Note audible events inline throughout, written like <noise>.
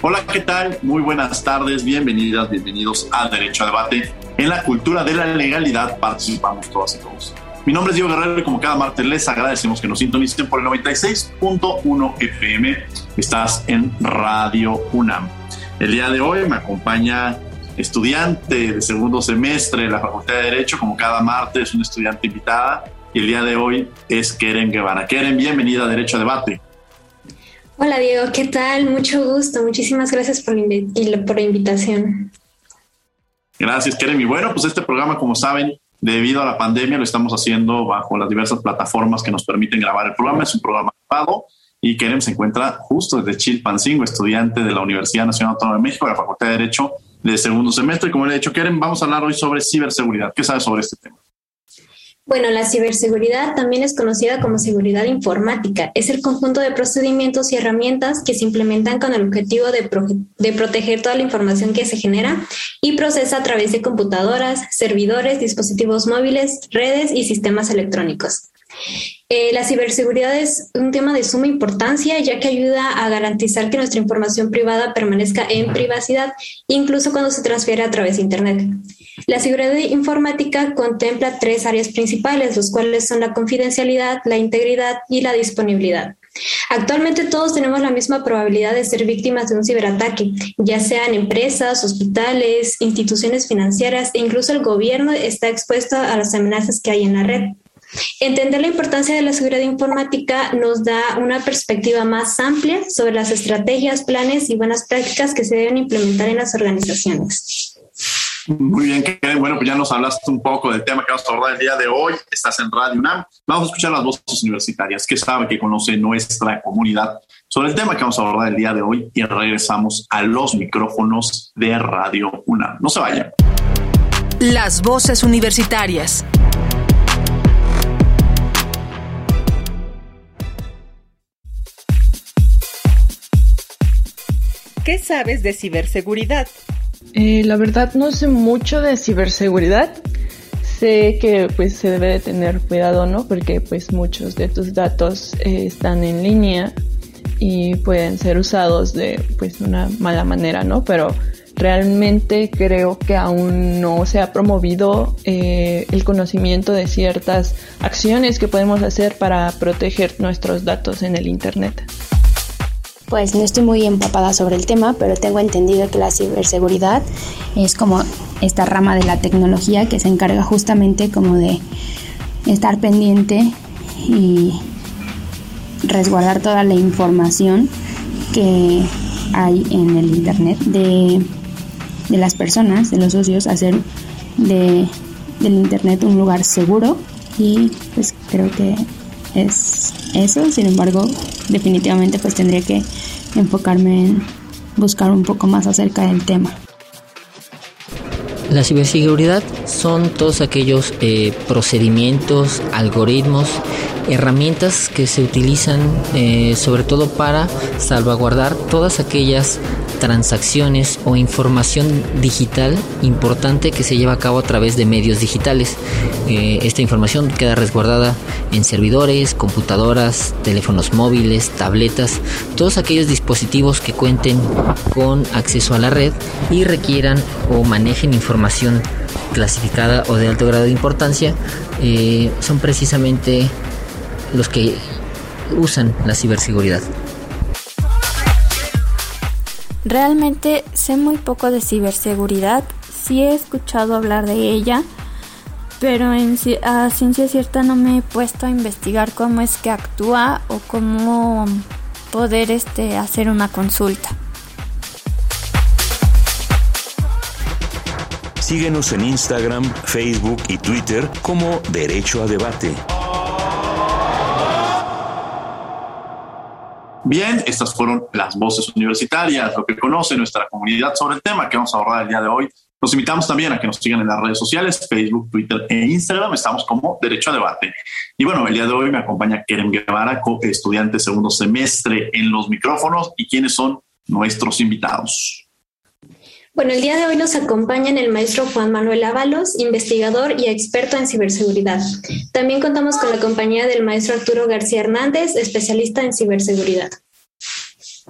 Hola, ¿qué tal? Muy buenas tardes, bienvenidas, bienvenidos a Derecho a Debate. En la cultura de la legalidad participamos todas y todos. Mi nombre es Diego Guerrero y como cada martes les agradecemos que nos sintonicen por el 96.1 FM. Estás en Radio UNAM. El día de hoy me acompaña estudiante de segundo semestre de la Facultad de Derecho, como cada martes, una estudiante invitada. Y el día de hoy es Keren Guevara. Keren, bienvenida a Derecho a Debate. Hola Diego, ¿qué tal? Mucho gusto. Muchísimas gracias por, la invitación. Gracias, Keremy. Bueno, pues este programa, como saben, debido a la pandemia, lo estamos haciendo bajo las diversas plataformas que nos permiten grabar el programa. Es un programa grabado y Kerem se encuentra justo desde Chilpancingo, estudiante de la Universidad Nacional Autónoma de México, de la Facultad de Derecho de segundo semestre. Y como le he dicho, Kerem, vamos a hablar hoy sobre ciberseguridad. ¿Qué sabes sobre este tema? Bueno, la ciberseguridad también es conocida como seguridad informática. Es el conjunto de procedimientos y herramientas que se implementan con el objetivo de, proteger toda la información que se genera y procesa a través de computadoras, servidores, dispositivos móviles, redes y sistemas electrónicos. Eh, la ciberseguridad es un tema de suma importancia ya que ayuda a garantizar que nuestra información privada permanezca en privacidad, incluso cuando se transfiere a través de Internet. La seguridad informática contempla tres áreas principales, los cuales son la confidencialidad, la integridad y la disponibilidad. Actualmente todos tenemos la misma probabilidad de ser víctimas de un ciberataque, ya sean empresas, hospitales, instituciones financieras e incluso el gobierno está expuesto a las amenazas que hay en la red. Entender la importancia de la seguridad informática nos da una perspectiva más amplia sobre las estrategias, planes y buenas prácticas que se deben implementar en las organizaciones. Muy bien, Karen. Bueno, pues ya nos hablaste un poco del tema que vamos a abordar el día de hoy. Estás en Radio UNAM. Vamos a escuchar las voces universitarias que sabe que conoce nuestra comunidad sobre el tema que vamos a abordar el día de hoy y regresamos a los micrófonos de Radio UNAM. No se vayan. Las voces universitarias. ¿Qué sabes de ciberseguridad? Eh, la verdad no sé mucho de ciberseguridad. Sé que pues se debe de tener cuidado, ¿no? Porque pues muchos de tus datos eh, están en línea y pueden ser usados de pues una mala manera, ¿no? Pero realmente creo que aún no se ha promovido eh, el conocimiento de ciertas acciones que podemos hacer para proteger nuestros datos en el Internet. Pues no estoy muy empapada sobre el tema, pero tengo entendido que la ciberseguridad es como esta rama de la tecnología que se encarga justamente como de estar pendiente y resguardar toda la información que hay en el internet de, las personas, de los socios, hacer de, del internet un lugar seguro y pues creo que es eso, sin embargo definitivamente pues tendría que enfocarme en buscar un poco más acerca del tema. La ciberseguridad son todos aquellos eh, procedimientos, algoritmos, herramientas que se utilizan eh, sobre todo para salvaguardar todas aquellas transacciones o información digital importante que se lleva a cabo a través de medios digitales. Eh, esta información queda resguardada en servidores, computadoras, teléfonos móviles, tabletas, todos aquellos dispositivos que cuenten con acceso a la red y requieran o manejen información clasificada o de alto grado de importancia, eh, son precisamente los que usan la ciberseguridad. Realmente sé muy poco de ciberseguridad, sí he escuchado hablar de ella, pero en, a ciencia cierta no me he puesto a investigar cómo es que actúa o cómo poder este, hacer una consulta. Síguenos en Instagram, Facebook y Twitter como Derecho a Debate. Bien, estas fueron las voces universitarias, lo que conoce nuestra comunidad sobre el tema que vamos a abordar el día de hoy. Los invitamos también a que nos sigan en las redes sociales, Facebook, Twitter e Instagram. Estamos como Derecho a Debate. Y bueno, el día de hoy me acompaña Keren Guevara, estudiante segundo semestre en los micrófonos. ¿Y quiénes son nuestros invitados? Bueno, el día de hoy nos acompañan el maestro Juan Manuel Ábalos, investigador y experto en ciberseguridad. También contamos con la compañía del maestro Arturo García Hernández, especialista en ciberseguridad.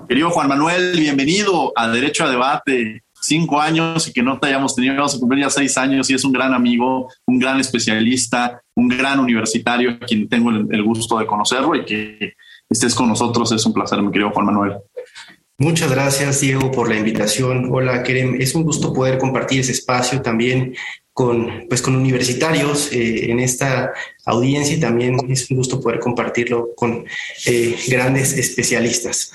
Querido Juan Manuel, bienvenido a Derecho a Debate cinco años y que no te hayamos tenido, vamos a cumplir ya seis años y es un gran amigo, un gran especialista, un gran universitario a quien tengo el, gusto de conocerlo y que estés con nosotros. Es un placer, mi querido Juan Manuel. Muchas gracias, Diego, por la invitación. Hola, Kerem. Es un gusto poder compartir ese espacio también con, pues, con universitarios eh, en esta audiencia y también es un gusto poder compartirlo con eh, grandes especialistas.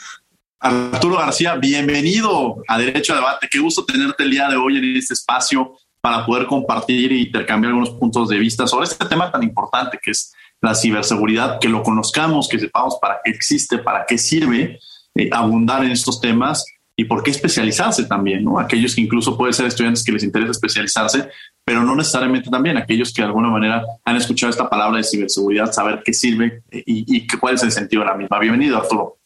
Arturo García, bienvenido a Derecho a Debate. Qué gusto tenerte el día de hoy en este espacio para poder compartir e intercambiar algunos puntos de vista sobre este tema tan importante que es la ciberseguridad, que lo conozcamos, que sepamos para qué existe, para qué sirve eh, abundar en estos temas y por qué especializarse también, ¿no? Aquellos que incluso pueden ser estudiantes que les interesa especializarse, pero no necesariamente también aquellos que de alguna manera han escuchado esta palabra de ciberseguridad, saber qué sirve eh, y, y cuál es el sentido de la misma. Bienvenido, Arturo.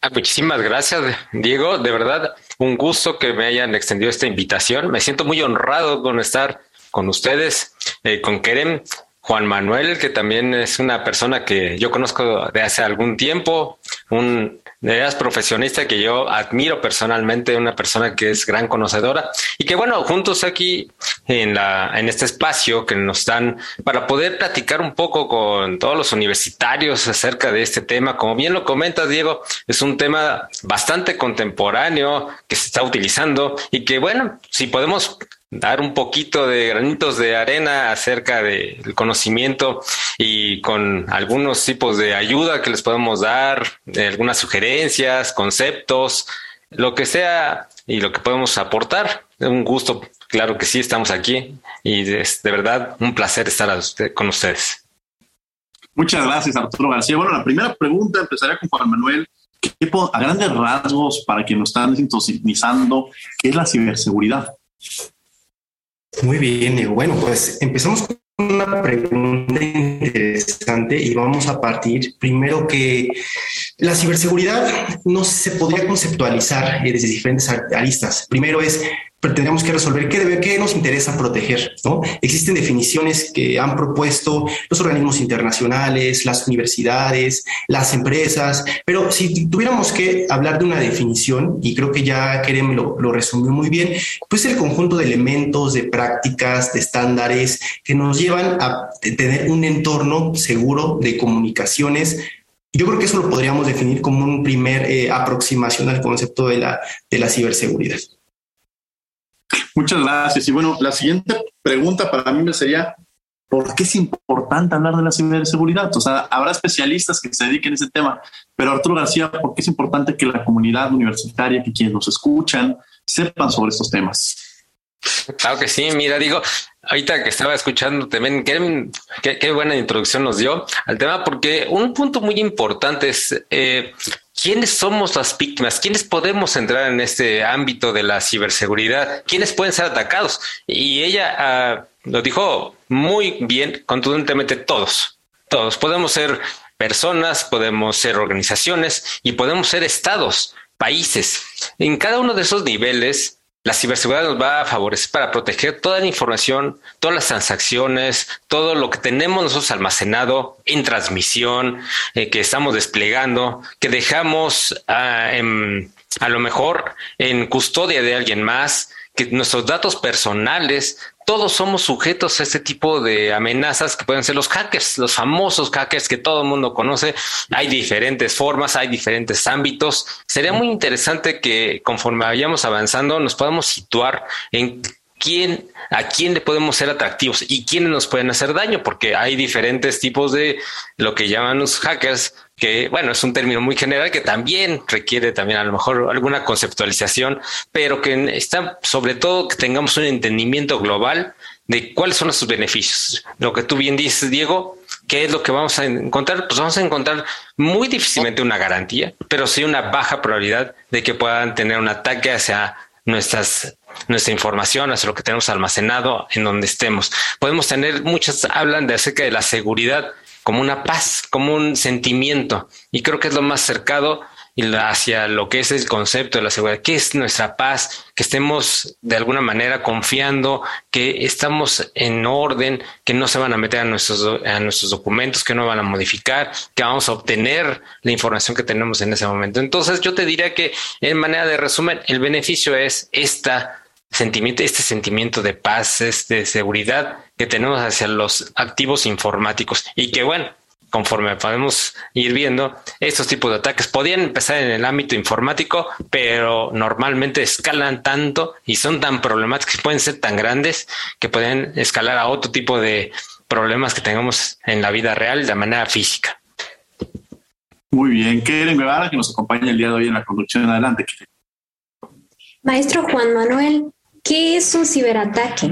Ah, muchísimas gracias, Diego. De verdad, un gusto que me hayan extendido esta invitación. Me siento muy honrado con estar con ustedes, eh, con Kerem, Juan Manuel, que también es una persona que yo conozco de hace algún tiempo, un eras profesionista que yo admiro personalmente, una persona que es gran conocedora y que bueno, juntos aquí en la, en este espacio que nos dan para poder platicar un poco con todos los universitarios acerca de este tema. Como bien lo comentas, Diego, es un tema bastante contemporáneo que se está utilizando y que bueno, si podemos dar un poquito de granitos de arena acerca del conocimiento y con algunos tipos de ayuda que les podemos dar, algunas sugerencias, conceptos, lo que sea y lo que podemos aportar. Un gusto, claro que sí, estamos aquí y es de verdad un placer estar con ustedes. Muchas gracias, Arturo García. Bueno, la primera pregunta empezaría con Juan Manuel. a grandes rasgos, para quienes nos están sintonizando, ¿qué es la ciberseguridad? Muy bien, Bueno, pues empezamos con una pregunta interesante y vamos a partir primero que la ciberseguridad no se podría conceptualizar desde diferentes aristas. Primero es tendríamos que resolver qué, debe, qué nos interesa proteger. ¿no? Existen definiciones que han propuesto los organismos internacionales, las universidades, las empresas, pero si tuviéramos que hablar de una definición, y creo que ya Kerem lo, lo resumió muy bien, pues el conjunto de elementos, de prácticas, de estándares que nos llevan a tener un entorno seguro de comunicaciones yo creo que eso lo podríamos definir como un primer eh, aproximación al concepto de la, de la ciberseguridad. Muchas gracias. Y bueno, la siguiente pregunta para mí me sería, ¿por qué es importante hablar de la ciberseguridad? O sea, habrá especialistas que se dediquen a ese tema, pero Arturo García, ¿por qué es importante que la comunidad universitaria, que quienes nos escuchan, sepan sobre estos temas? Claro que sí, mira, digo, ahorita que estaba escuchando también, qué, qué, buena introducción nos dio al tema, porque un punto muy importante es eh, ¿Quiénes somos las víctimas? ¿Quiénes podemos entrar en este ámbito de la ciberseguridad? ¿Quiénes pueden ser atacados? Y ella ah, lo dijo muy bien, contundentemente, todos. Todos. Podemos ser personas, podemos ser organizaciones y podemos ser estados, países. En cada uno de esos niveles la ciberseguridad nos va a favorecer para proteger toda la información, todas las transacciones, todo lo que tenemos nosotros almacenado en transmisión, eh, que estamos desplegando, que dejamos ah, a lo mejor en custodia de alguien más, que nuestros datos personales todos somos sujetos a este tipo de amenazas que pueden ser los hackers, los famosos hackers que todo el mundo conoce. Hay diferentes formas, hay diferentes ámbitos. Sería muy interesante que conforme vayamos avanzando nos podamos situar en quién, a quién le podemos ser atractivos y quiénes nos pueden hacer daño, porque hay diferentes tipos de lo que llaman los hackers, que bueno, es un término muy general que también requiere también a lo mejor alguna conceptualización, pero que está sobre todo que tengamos un entendimiento global de cuáles son sus beneficios. Lo que tú bien dices, Diego, ¿qué es lo que vamos a encontrar? Pues vamos a encontrar muy difícilmente una garantía, pero sí una baja probabilidad de que puedan tener un ataque hacia nuestras nuestra información, hacia lo que tenemos almacenado en donde estemos. Podemos tener, muchas hablan de acerca de la seguridad como una paz, como un sentimiento, y creo que es lo más cercado hacia lo que es el concepto de la seguridad, que es nuestra paz, que estemos de alguna manera confiando, que estamos en orden, que no se van a meter a nuestros, a nuestros documentos, que no van a modificar, que vamos a obtener la información que tenemos en ese momento. Entonces yo te diría que en manera de resumen, el beneficio es esta sentimiento, este sentimiento de paz, de seguridad que tenemos hacia los activos informáticos y que bueno, conforme podemos ir viendo, estos tipos de ataques podían empezar en el ámbito informático, pero normalmente escalan tanto y son tan problemáticos, pueden ser tan grandes que pueden escalar a otro tipo de problemas que tengamos en la vida real de manera física. Muy bien, Keren Guevara, que nos acompaña el día de hoy en la conducción. Adelante. Maestro Juan Manuel, ¿qué es un ciberataque?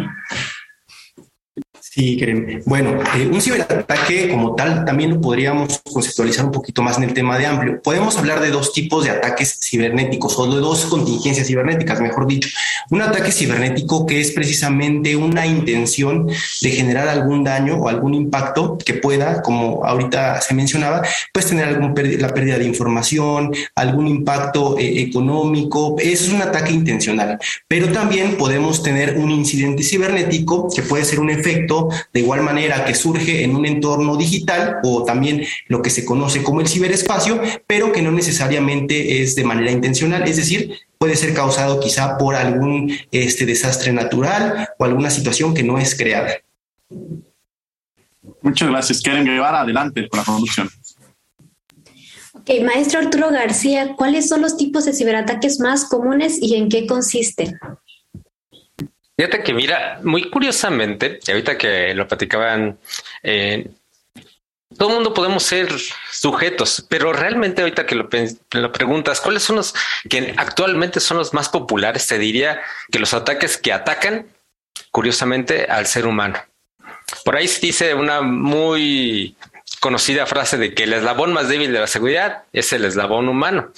Sí, Bueno, eh, un ciberataque como tal también lo podríamos conceptualizar un poquito más en el tema de amplio. Podemos hablar de dos tipos de ataques cibernéticos o de dos contingencias cibernéticas, mejor dicho. Un ataque cibernético que es precisamente una intención de generar algún daño o algún impacto que pueda, como ahorita se mencionaba, pues tener algún la pérdida de información, algún impacto eh, económico. Es un ataque intencional. Pero también podemos tener un incidente cibernético que puede ser un efecto de igual manera que surge en un entorno digital o también lo que se conoce como el ciberespacio, pero que no necesariamente es de manera intencional, es decir, puede ser causado quizá por algún este, desastre natural o alguna situación que no es creada. Muchas gracias. Quieren Guevara, adelante con la conducción. Ok, maestro Arturo García, ¿cuáles son los tipos de ciberataques más comunes y en qué consisten? Fíjate que mira, muy curiosamente, y ahorita que lo platicaban, eh, todo mundo podemos ser sujetos, pero realmente ahorita que lo, lo, preguntas, ¿cuáles son los que actualmente son los más populares? Te diría que los ataques que atacan, curiosamente, al ser humano. Por ahí se dice una muy conocida frase de que el eslabón más débil de la seguridad es el eslabón humano.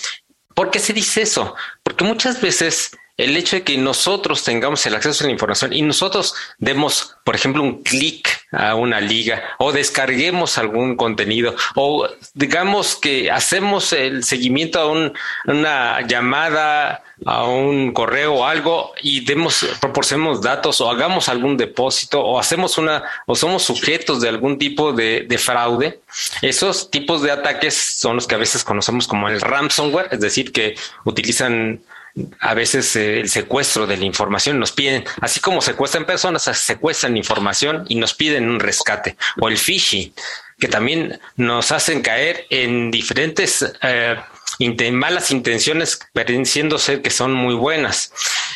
¿Por qué se dice eso? Porque muchas veces el hecho de que nosotros tengamos el acceso a la información y nosotros demos, por ejemplo, un clic a una liga o descarguemos algún contenido o digamos que hacemos el seguimiento a una llamada a un correo o algo y demos, proporcionemos datos o hagamos algún depósito o hacemos una o somos sujetos de algún tipo de, de fraude, esos tipos de ataques son los que a veces conocemos como el ransomware, es decir, que utilizan a veces eh, el secuestro de la información nos piden, así como secuestran personas, secuestran información y nos piden un rescate. O el phishing, que también nos hacen caer en diferentes eh, malas intenciones, pareciendo ser que son muy buenas.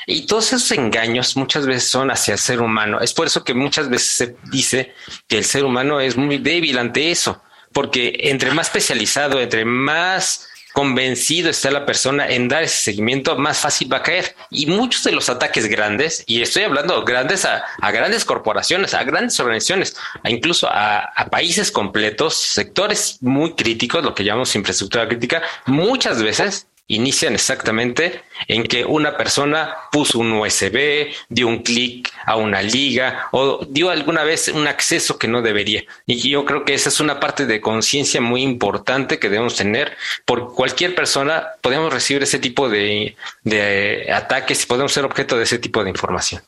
Y todos esos engaños muchas veces son hacia el ser humano. Es por eso que muchas veces se dice que el ser humano es muy débil ante eso, porque entre más especializado, entre más convencido está la persona en dar ese seguimiento, más fácil va a caer. Y muchos de los ataques grandes, y estoy hablando grandes a, grandes corporaciones, a grandes organizaciones, a incluso a, a, países completos, sectores muy críticos, lo que llamamos infraestructura crítica, muchas veces inician exactamente en que una persona puso un USB, dio un clic a una liga o dio alguna vez un acceso que no debería. Y yo creo que esa es una parte de conciencia muy importante que debemos tener. Por cualquier persona podemos recibir ese tipo de, ataques y podemos ser objeto de ese tipo de información.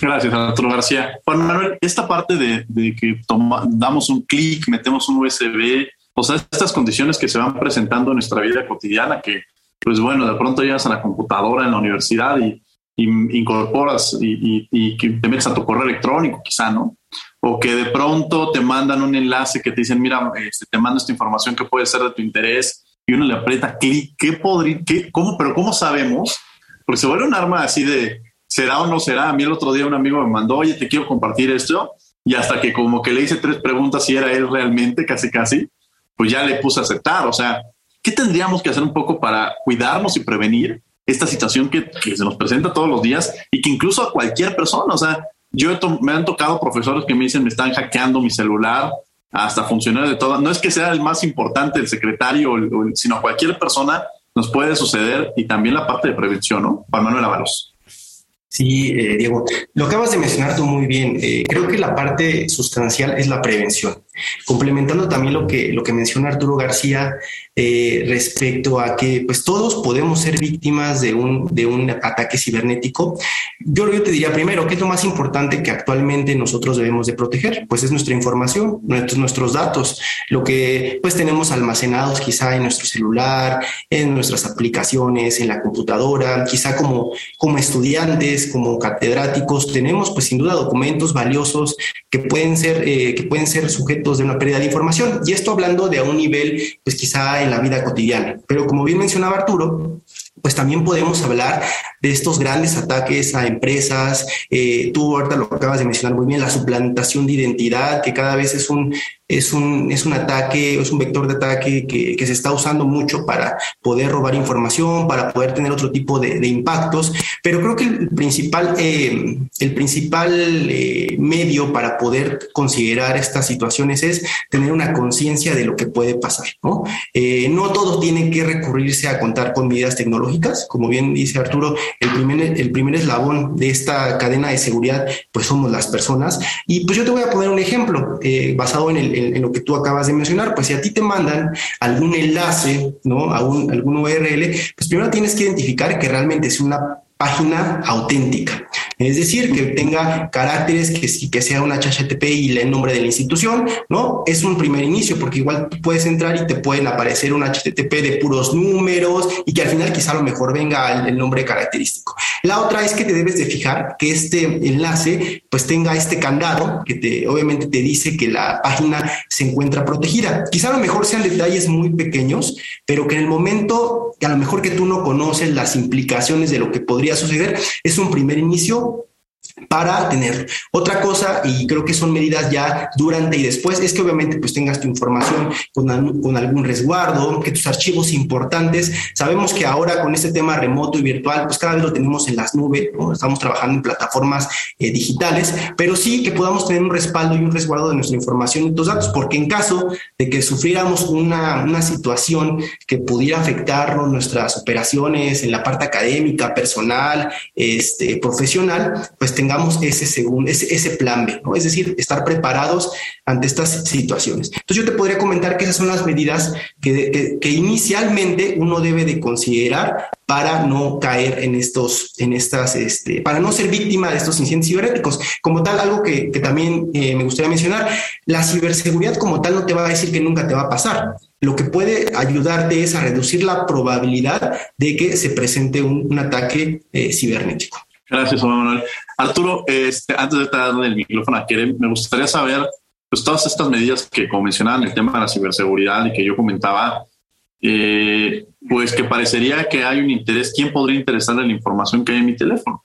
Gracias, Arturo García. Juan Manuel, esta parte de, que damos un clic, metemos un USB, o sea, estas condiciones que se van presentando en nuestra vida cotidiana, que pues bueno, de pronto llegas a la computadora en la universidad y, incorporas y, te metes a tu correo electrónico, quizá, ¿no? O que de pronto te mandan un enlace que te dicen, mira, este, te mando esta información que puede ser de tu interés y uno le aprieta clic. ¿Qué podría, qué, cómo, pero cómo sabemos? Porque se vuelve un arma así de, será o no será. A mí el otro día un amigo me mandó, oye, te quiero compartir esto. Y hasta que como que le hice tres preguntas si era él realmente, casi casi, pues ya le puse a aceptar. O sea, ¿qué tendríamos que hacer un poco para cuidarnos y prevenir esta situación que, se nos presenta todos los días y que incluso a cualquier persona, o sea, yo me han tocado profesores que me dicen me están hackeando mi celular, hasta funcionarios de todo. No es que sea el más importante, el secretario, sino cualquier persona nos puede suceder y también la parte de prevención, ¿no? Juan Manuel Avalos. Sí, eh, Diego, lo acabas de mencionar tú muy bien. Eh, creo que la parte sustancial es la prevención. Complementando también lo que, lo que menciona Arturo García eh, respecto a que pues todos podemos ser víctimas de un, de un ataque cibernético, yo, yo te diría primero, ¿qué es lo más importante que actualmente nosotros debemos de proteger? Pues es nuestra información, nuestros, nuestros datos, lo que pues tenemos almacenados quizá en nuestro celular, en nuestras aplicaciones, en la computadora, quizá como, como estudiantes, como catedráticos, tenemos pues sin duda documentos valiosos que pueden ser, eh, que pueden ser sujetos de una pérdida de información. Y esto hablando de a un nivel, pues quizá en la vida cotidiana. Pero como bien mencionaba Arturo, pues también podemos hablar de estos grandes ataques a empresas. Eh, tú ahorita lo acabas de mencionar muy bien, la suplantación de identidad, que cada vez es un, es un, es un ataque, es un vector de ataque que, que, se está usando mucho para poder robar información, para poder tener otro tipo de, de impactos. Pero creo que el principal, eh, el principal eh, medio para poder considerar estas situaciones es tener una conciencia de lo que puede pasar. ¿no? Eh, no todo tiene que recurrirse a contar con medidas tecnológicas. Como bien dice Arturo, el primer, el primer eslabón de esta cadena de seguridad, pues somos las personas. Y pues yo te voy a poner un ejemplo basado en el en, lo que tú acabas de mencionar, pues si a ti te mandan algún enlace, ¿no? A un, algún URL, pues primero tienes que identificar que realmente es una página auténtica. Es decir, que tenga caracteres, que, que sea una HTTP y el nombre de la institución, ¿no? Es un primer inicio, porque igual puedes entrar y te pueden aparecer un HTTP de puros números y que al final quizá a lo mejor venga el, nombre característico. La otra es que te debes de fijar que este enlace pues tenga este candado que te, obviamente te dice que la página se encuentra protegida. Quizá a lo mejor sean detalles muy pequeños, pero que en el momento a lo mejor que tú no conoces las implicaciones de lo que podría suceder, es un primer inicio para tener otra cosa y creo que son medidas ya durante y después. Es que obviamente pues tengas tu información con, con, algún resguardo que tus archivos importantes. Sabemos que ahora con este tema remoto y virtual pues cada vez lo tenemos en las nubes estamos trabajando en plataformas eh, digitales pero sí que podamos tener un respaldo y un resguardo de nuestra información y tus datos porque en caso de que sufriéramos una, una situación que pudiera afectarnos nuestras operaciones en la parte académica personal este profesional pues tengamos ese, segundo, ese, ese plan B, es decir, estar preparados ante estas situaciones. Entonces yo te podría comentar que esas son las medidas que, que, inicialmente uno debe de considerar para no caer en estos, en estas, este, para no ser víctima de estos incidentes cibernéticos. Como tal, algo que, que también eh, me gustaría mencionar, la ciberseguridad como tal no te va a decir que nunca te va a pasar. Lo que puede ayudarte es a reducir la probabilidad de que se presente un, un ataque eh, cibernético. Gracias, Juan Manuel. Arturo, este, antes de darle el micrófono a Kerem, me gustaría saber, pues todas estas medidas que como mencionaban el tema de la ciberseguridad y que yo comentaba, eh, pues que parecería que hay un interés. ¿Quién podría interesarle la información que hay en mi teléfono?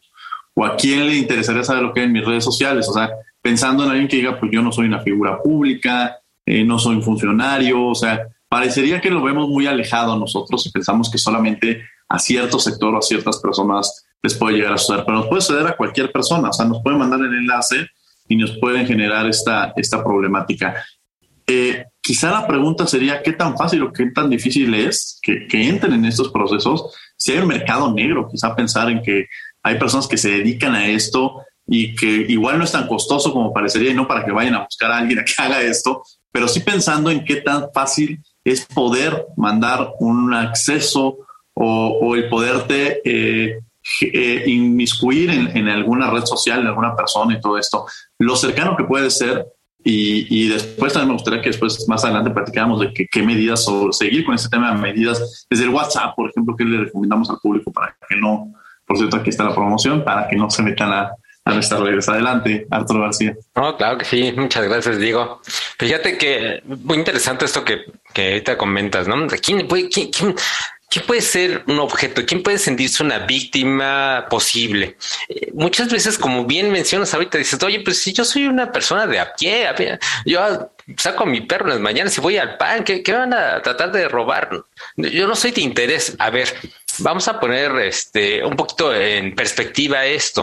¿O a quién le interesaría saber lo que hay en mis redes sociales? O sea, pensando en alguien que diga, pues yo no soy una figura pública, eh, no soy un funcionario, o sea, parecería que lo vemos muy alejado nosotros y pensamos que solamente a cierto sector o a ciertas personas les puede llegar a suceder, pero nos puede suceder a cualquier persona, o sea, nos pueden mandar el enlace y nos pueden generar esta, esta problemática. Eh, quizá la pregunta sería qué tan fácil o qué tan difícil es que, que, entren en estos procesos. Si hay un mercado negro, quizá pensar en que hay personas que se dedican a esto y que igual no es tan costoso como parecería y no para que vayan a buscar a alguien a que <laughs> haga esto, pero sí pensando en qué tan fácil es poder mandar un acceso o, o el poderte eh, eh, inmiscuir en, alguna red social, en alguna persona y todo esto, lo cercano que puede ser. Y, después también me gustaría que después, más adelante, platicáramos de qué medidas o seguir con este tema de medidas desde el WhatsApp, por ejemplo, que le recomendamos al público para que no, por cierto, aquí está la promoción, para que no se metan a, a nuestras redes. Adelante, Arturo García. No, claro que sí. Muchas gracias, Diego. Fíjate que muy interesante esto que, que ahorita comentas, ¿no? ¿Quién, quién, quién ¿Quién puede ser un objeto? ¿Quién puede sentirse una víctima posible? Eh, muchas veces, como bien mencionas ahorita, dices, oye, pues si yo soy una persona de a pie, a pie yo saco mi perro en las mañanas y voy al pan, ¿qué, van a tratar de robar? Yo no soy de interés. A ver, vamos a poner este un poquito en perspectiva esto.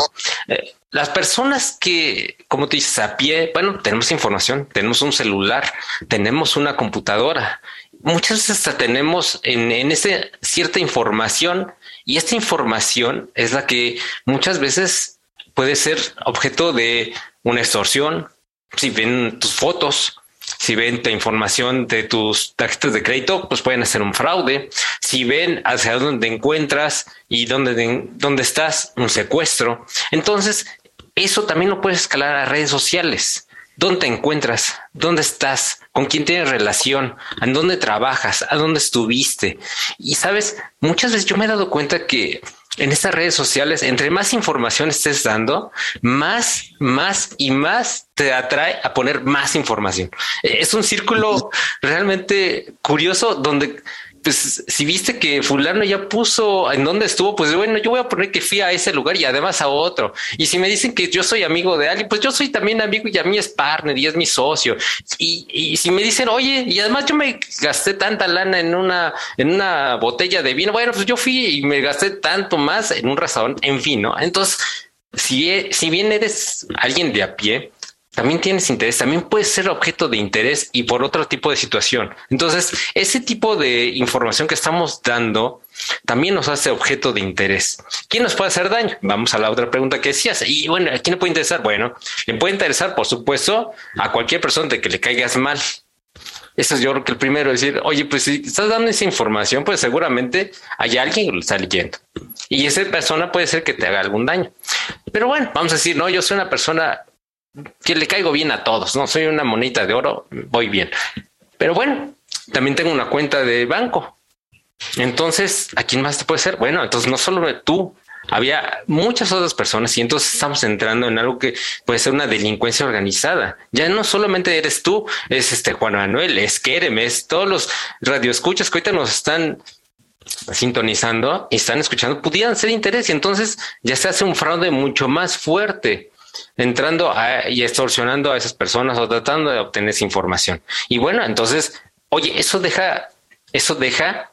Eh, las personas que, como te dices, a pie, bueno, tenemos información, tenemos un celular, tenemos una computadora, muchas veces hasta tenemos en, en ese cierta información y esta información es la que muchas veces puede ser objeto de una extorsión. Si ven tus fotos, si ven la información de tus tarjetas de crédito, pues pueden hacer un fraude. Si ven hacia dónde encuentras y dónde, dónde estás, un secuestro. Entonces, eso también lo puedes escalar a redes sociales. ¿Dónde te encuentras? ¿Dónde estás? ¿Con quién tienes relación? ¿En dónde trabajas? ¿A dónde estuviste? Y sabes, muchas veces yo me he dado cuenta que en estas redes sociales, entre más información estés dando, más, más y más te atrae a poner más información. Es un círculo realmente curioso donde pues si viste que fulano ya puso en dónde estuvo, pues bueno, yo voy a poner que fui a ese lugar y además a otro. Y si me dicen que yo soy amigo de alguien, pues yo soy también amigo y a mí es partner y es mi socio. Y, y si me dicen, oye, y además yo me gasté tanta lana en una, en una botella de vino, bueno, pues yo fui y me gasté tanto más en un restaurante, en fin, ¿no? Entonces, si, si bien eres alguien de a pie, también tienes interés, también puedes ser objeto de interés y por otro tipo de situación. Entonces, ese tipo de información que estamos dando también nos hace objeto de interés. ¿Quién nos puede hacer daño? Vamos a la otra pregunta que decías. Y bueno, ¿a quién le puede interesar? Bueno, le puede interesar, por supuesto, a cualquier persona de que le caigas mal. Eso es yo creo que el primero, decir, oye, pues si estás dando esa información, pues seguramente hay alguien que lo está leyendo. Y esa persona puede ser que te haga algún daño. Pero bueno, vamos a decir, no, yo soy una persona que le caigo bien a todos, no soy una monita de oro, voy bien. Pero bueno, también tengo una cuenta de banco. Entonces, ¿a quién más te puede ser? Bueno, entonces no solo tú, había muchas otras personas y entonces estamos entrando en algo que puede ser una delincuencia organizada. Ya no solamente eres tú, es este Juan Manuel, es Kerem, es todos los radioescuchas que ahorita nos están sintonizando y están escuchando, pudieran ser interés y entonces ya se hace un fraude mucho más fuerte entrando y extorsionando a esas personas o tratando de obtener esa información. Y bueno, entonces, oye, eso deja, eso deja,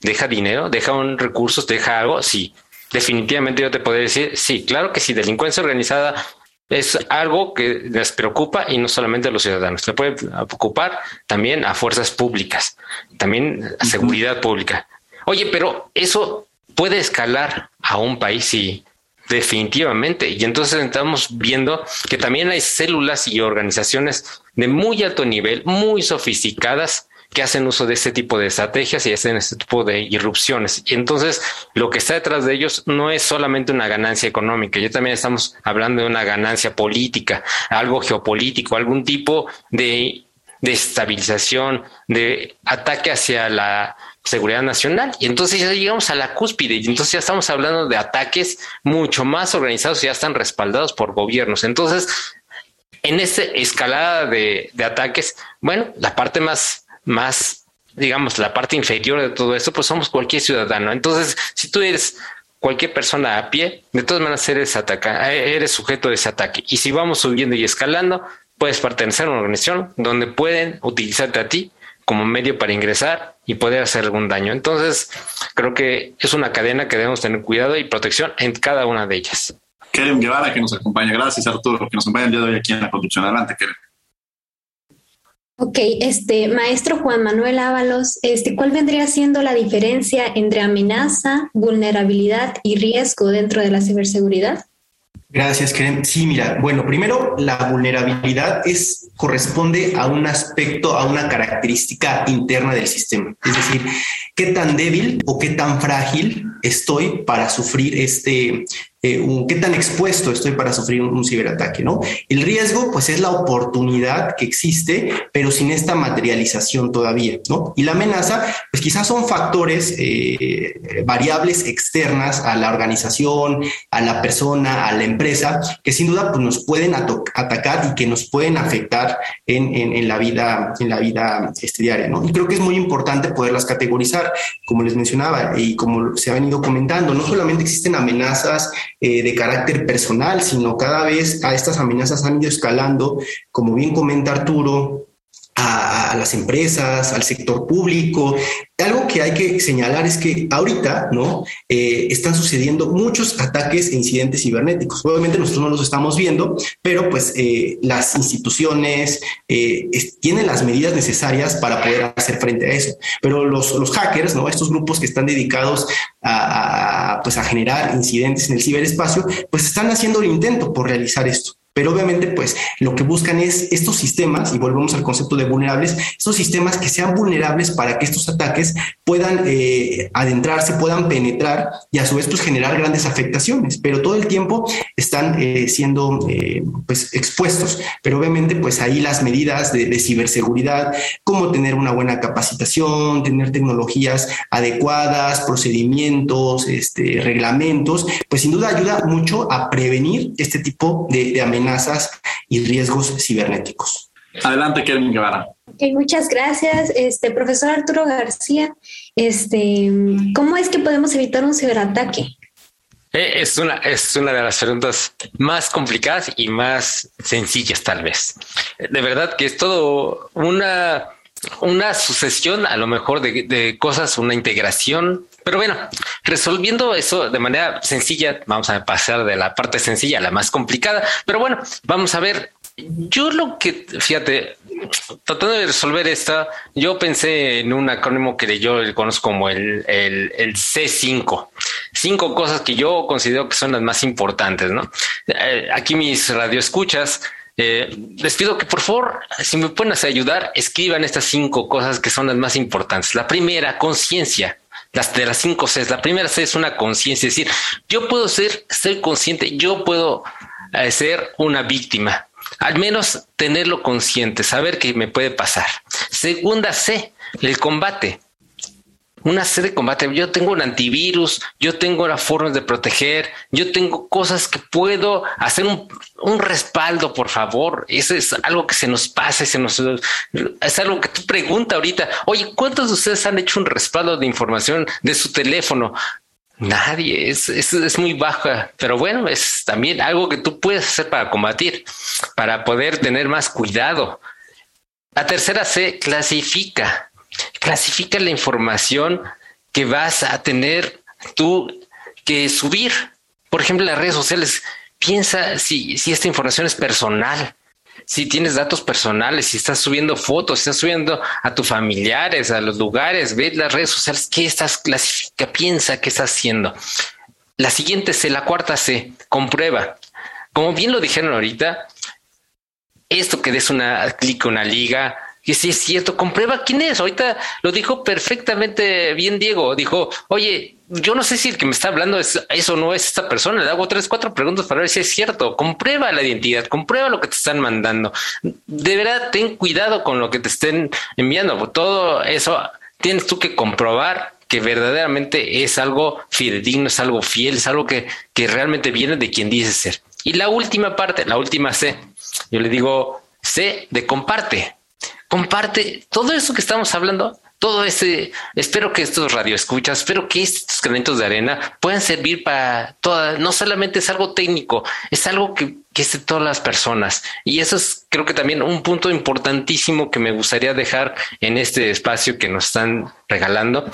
deja dinero, deja un recursos, deja algo. Sí, definitivamente yo te podría decir, sí, claro que sí, delincuencia organizada es algo que les preocupa y no solamente a los ciudadanos, se puede ocupar también a fuerzas públicas, también a seguridad pública. Oye, pero eso puede escalar a un país y Definitivamente. Y entonces estamos viendo que también hay células y organizaciones de muy alto nivel, muy sofisticadas, que hacen uso de este tipo de estrategias y hacen este tipo de irrupciones. Y entonces lo que está detrás de ellos no es solamente una ganancia económica, ya también estamos hablando de una ganancia política, algo geopolítico, algún tipo de, de estabilización, de ataque hacia la seguridad nacional. Y entonces ya llegamos a la cúspide y entonces ya estamos hablando de ataques mucho más organizados y ya están respaldados por gobiernos. Entonces, en esta escalada de, de ataques, bueno, la parte más, más, digamos, la parte inferior de todo esto, pues somos cualquier ciudadano. Entonces, si tú eres cualquier persona a pie, de todas maneras eres ataca, eres sujeto de ese ataque. Y si vamos subiendo y escalando, puedes pertenecer a una organización donde pueden utilizarte a ti como medio para ingresar y poder hacer algún daño. Entonces, creo que es una cadena que debemos tener cuidado y protección en cada una de ellas. Keren Guevara, que nos acompaña. Gracias, Arturo, que nos acompaña el día de hoy aquí en la conducción. Adelante, Keren. Ok, este maestro Juan Manuel Ábalos, este, ¿cuál vendría siendo la diferencia entre amenaza, vulnerabilidad y riesgo dentro de la ciberseguridad? Gracias, Keren. Sí, mira, bueno, primero la vulnerabilidad es corresponde a un aspecto, a una característica interna del sistema. Es decir, qué tan débil o qué tan frágil estoy para sufrir este, eh, qué tan expuesto estoy para sufrir un, ciberataque, ¿no? El riesgo, pues, es la oportunidad que existe, pero sin esta materialización todavía, ¿no? Y la amenaza, pues, quizás son factores, eh, variables externas a la organización, a la persona, a la empresa, que sin duda, pues, nos pueden atacar y que nos pueden afectar en, en, la vida, en la vida este, diaria, ¿no? Y creo que es muy importante poderlas categorizar, como les mencionaba y como se ha venido comentando, no solamente existen amenazas eh, de carácter personal, sino cada vez a estas amenazas han ido escalando, como bien comenta Arturo, a, las empresas, al sector público. Algo que hay que señalar es que ahorita, ¿no? Eh, están sucediendo muchos ataques e incidentes cibernéticos. Obviamente nosotros no los estamos viendo, pero pues eh, las instituciones eh, tienen las medidas necesarias para poder hacer frente a eso. Pero los, los hackers, ¿no? Estos grupos que están dedicados a, pues a generar incidentes en el ciberespacio, pues están haciendo el intento por realizar esto. Pero obviamente, pues lo que buscan es estos sistemas, y volvemos al concepto de vulnerables, estos sistemas que sean vulnerables para que estos ataques puedan eh, adentrarse, puedan penetrar y a su vez pues generar grandes afectaciones, pero todo el tiempo están eh, siendo eh, pues expuestos. Pero obviamente pues ahí las medidas de, ciberseguridad, como tener una buena capacitación, tener tecnologías adecuadas, procedimientos, este, reglamentos, pues sin duda ayuda mucho a prevenir este tipo de, de amenazas amenazas y riesgos cibernéticos. Adelante, Kevin Guevara. muchas gracias, este profesor Arturo García. Este, ¿cómo es que podemos evitar un ciberataque? Eh, es una, es una de las preguntas más complicadas y más sencillas, tal vez. De verdad que es todo una, una sucesión, a lo mejor, de, de cosas, una integración pero bueno, resolviendo eso de manera sencilla, vamos a pasar de la parte sencilla a la más complicada. Pero bueno, vamos a ver. Yo lo que, fíjate, tratando de resolver esta, yo pensé en un acrónimo que yo conozco como el, el, el, C5. Cinco cosas que yo considero que son las más importantes, ¿no? Eh, aquí mis radioescuchas, eh, les pido que por favor, si me pueden ayudar, escriban estas cinco cosas que son las más importantes. La primera, conciencia las de las cinco C. La primera C es una conciencia, es decir, yo puedo ser, estoy consciente, yo puedo eh, ser una víctima. Al menos tenerlo consciente, saber que me puede pasar. Segunda C, el combate una serie de combate. Yo tengo un antivirus, yo tengo las formas de proteger, yo tengo cosas que puedo hacer un, un, respaldo, por favor. Eso es algo que se nos pasa, se nos, es algo que tú preguntas ahorita. Oye, ¿cuántos de ustedes han hecho un respaldo de información de su teléfono? Nadie, es, es, es, muy baja, pero bueno, es también algo que tú puedes hacer para combatir, para poder tener más cuidado. La tercera C, clasifica clasifica la información que vas a tener tú que subir. Por ejemplo, las redes sociales, piensa si, si esta información es personal, si tienes datos personales, si estás subiendo fotos, si estás subiendo a tus familiares, a los lugares, ve las redes sociales, ¿qué estás clasifica? Piensa qué estás haciendo. La siguiente C, la cuarta C, comprueba. Como bien lo dijeron ahorita, esto que des una clic, una liga, que si es cierto, comprueba quién es. Ahorita lo dijo perfectamente bien Diego. Dijo, oye, yo no sé si el que me está hablando es eso no es esta persona. Le hago tres, cuatro preguntas para ver si es cierto. Comprueba la identidad, comprueba lo que te están mandando. De verdad, ten cuidado con lo que te estén enviando. Todo eso tienes tú que comprobar que verdaderamente es algo fidedigno, es algo fiel, es algo que, que realmente viene de quien dice ser. Y la última parte, la última C, yo le digo C de comparte comparte todo eso que estamos hablando, todo ese, espero que estos radioescuchas, espero que estos granitos de arena puedan servir para todas, no solamente es algo técnico, es algo que, que es de todas las personas. Y eso es creo que también un punto importantísimo que me gustaría dejar en este espacio que nos están regalando.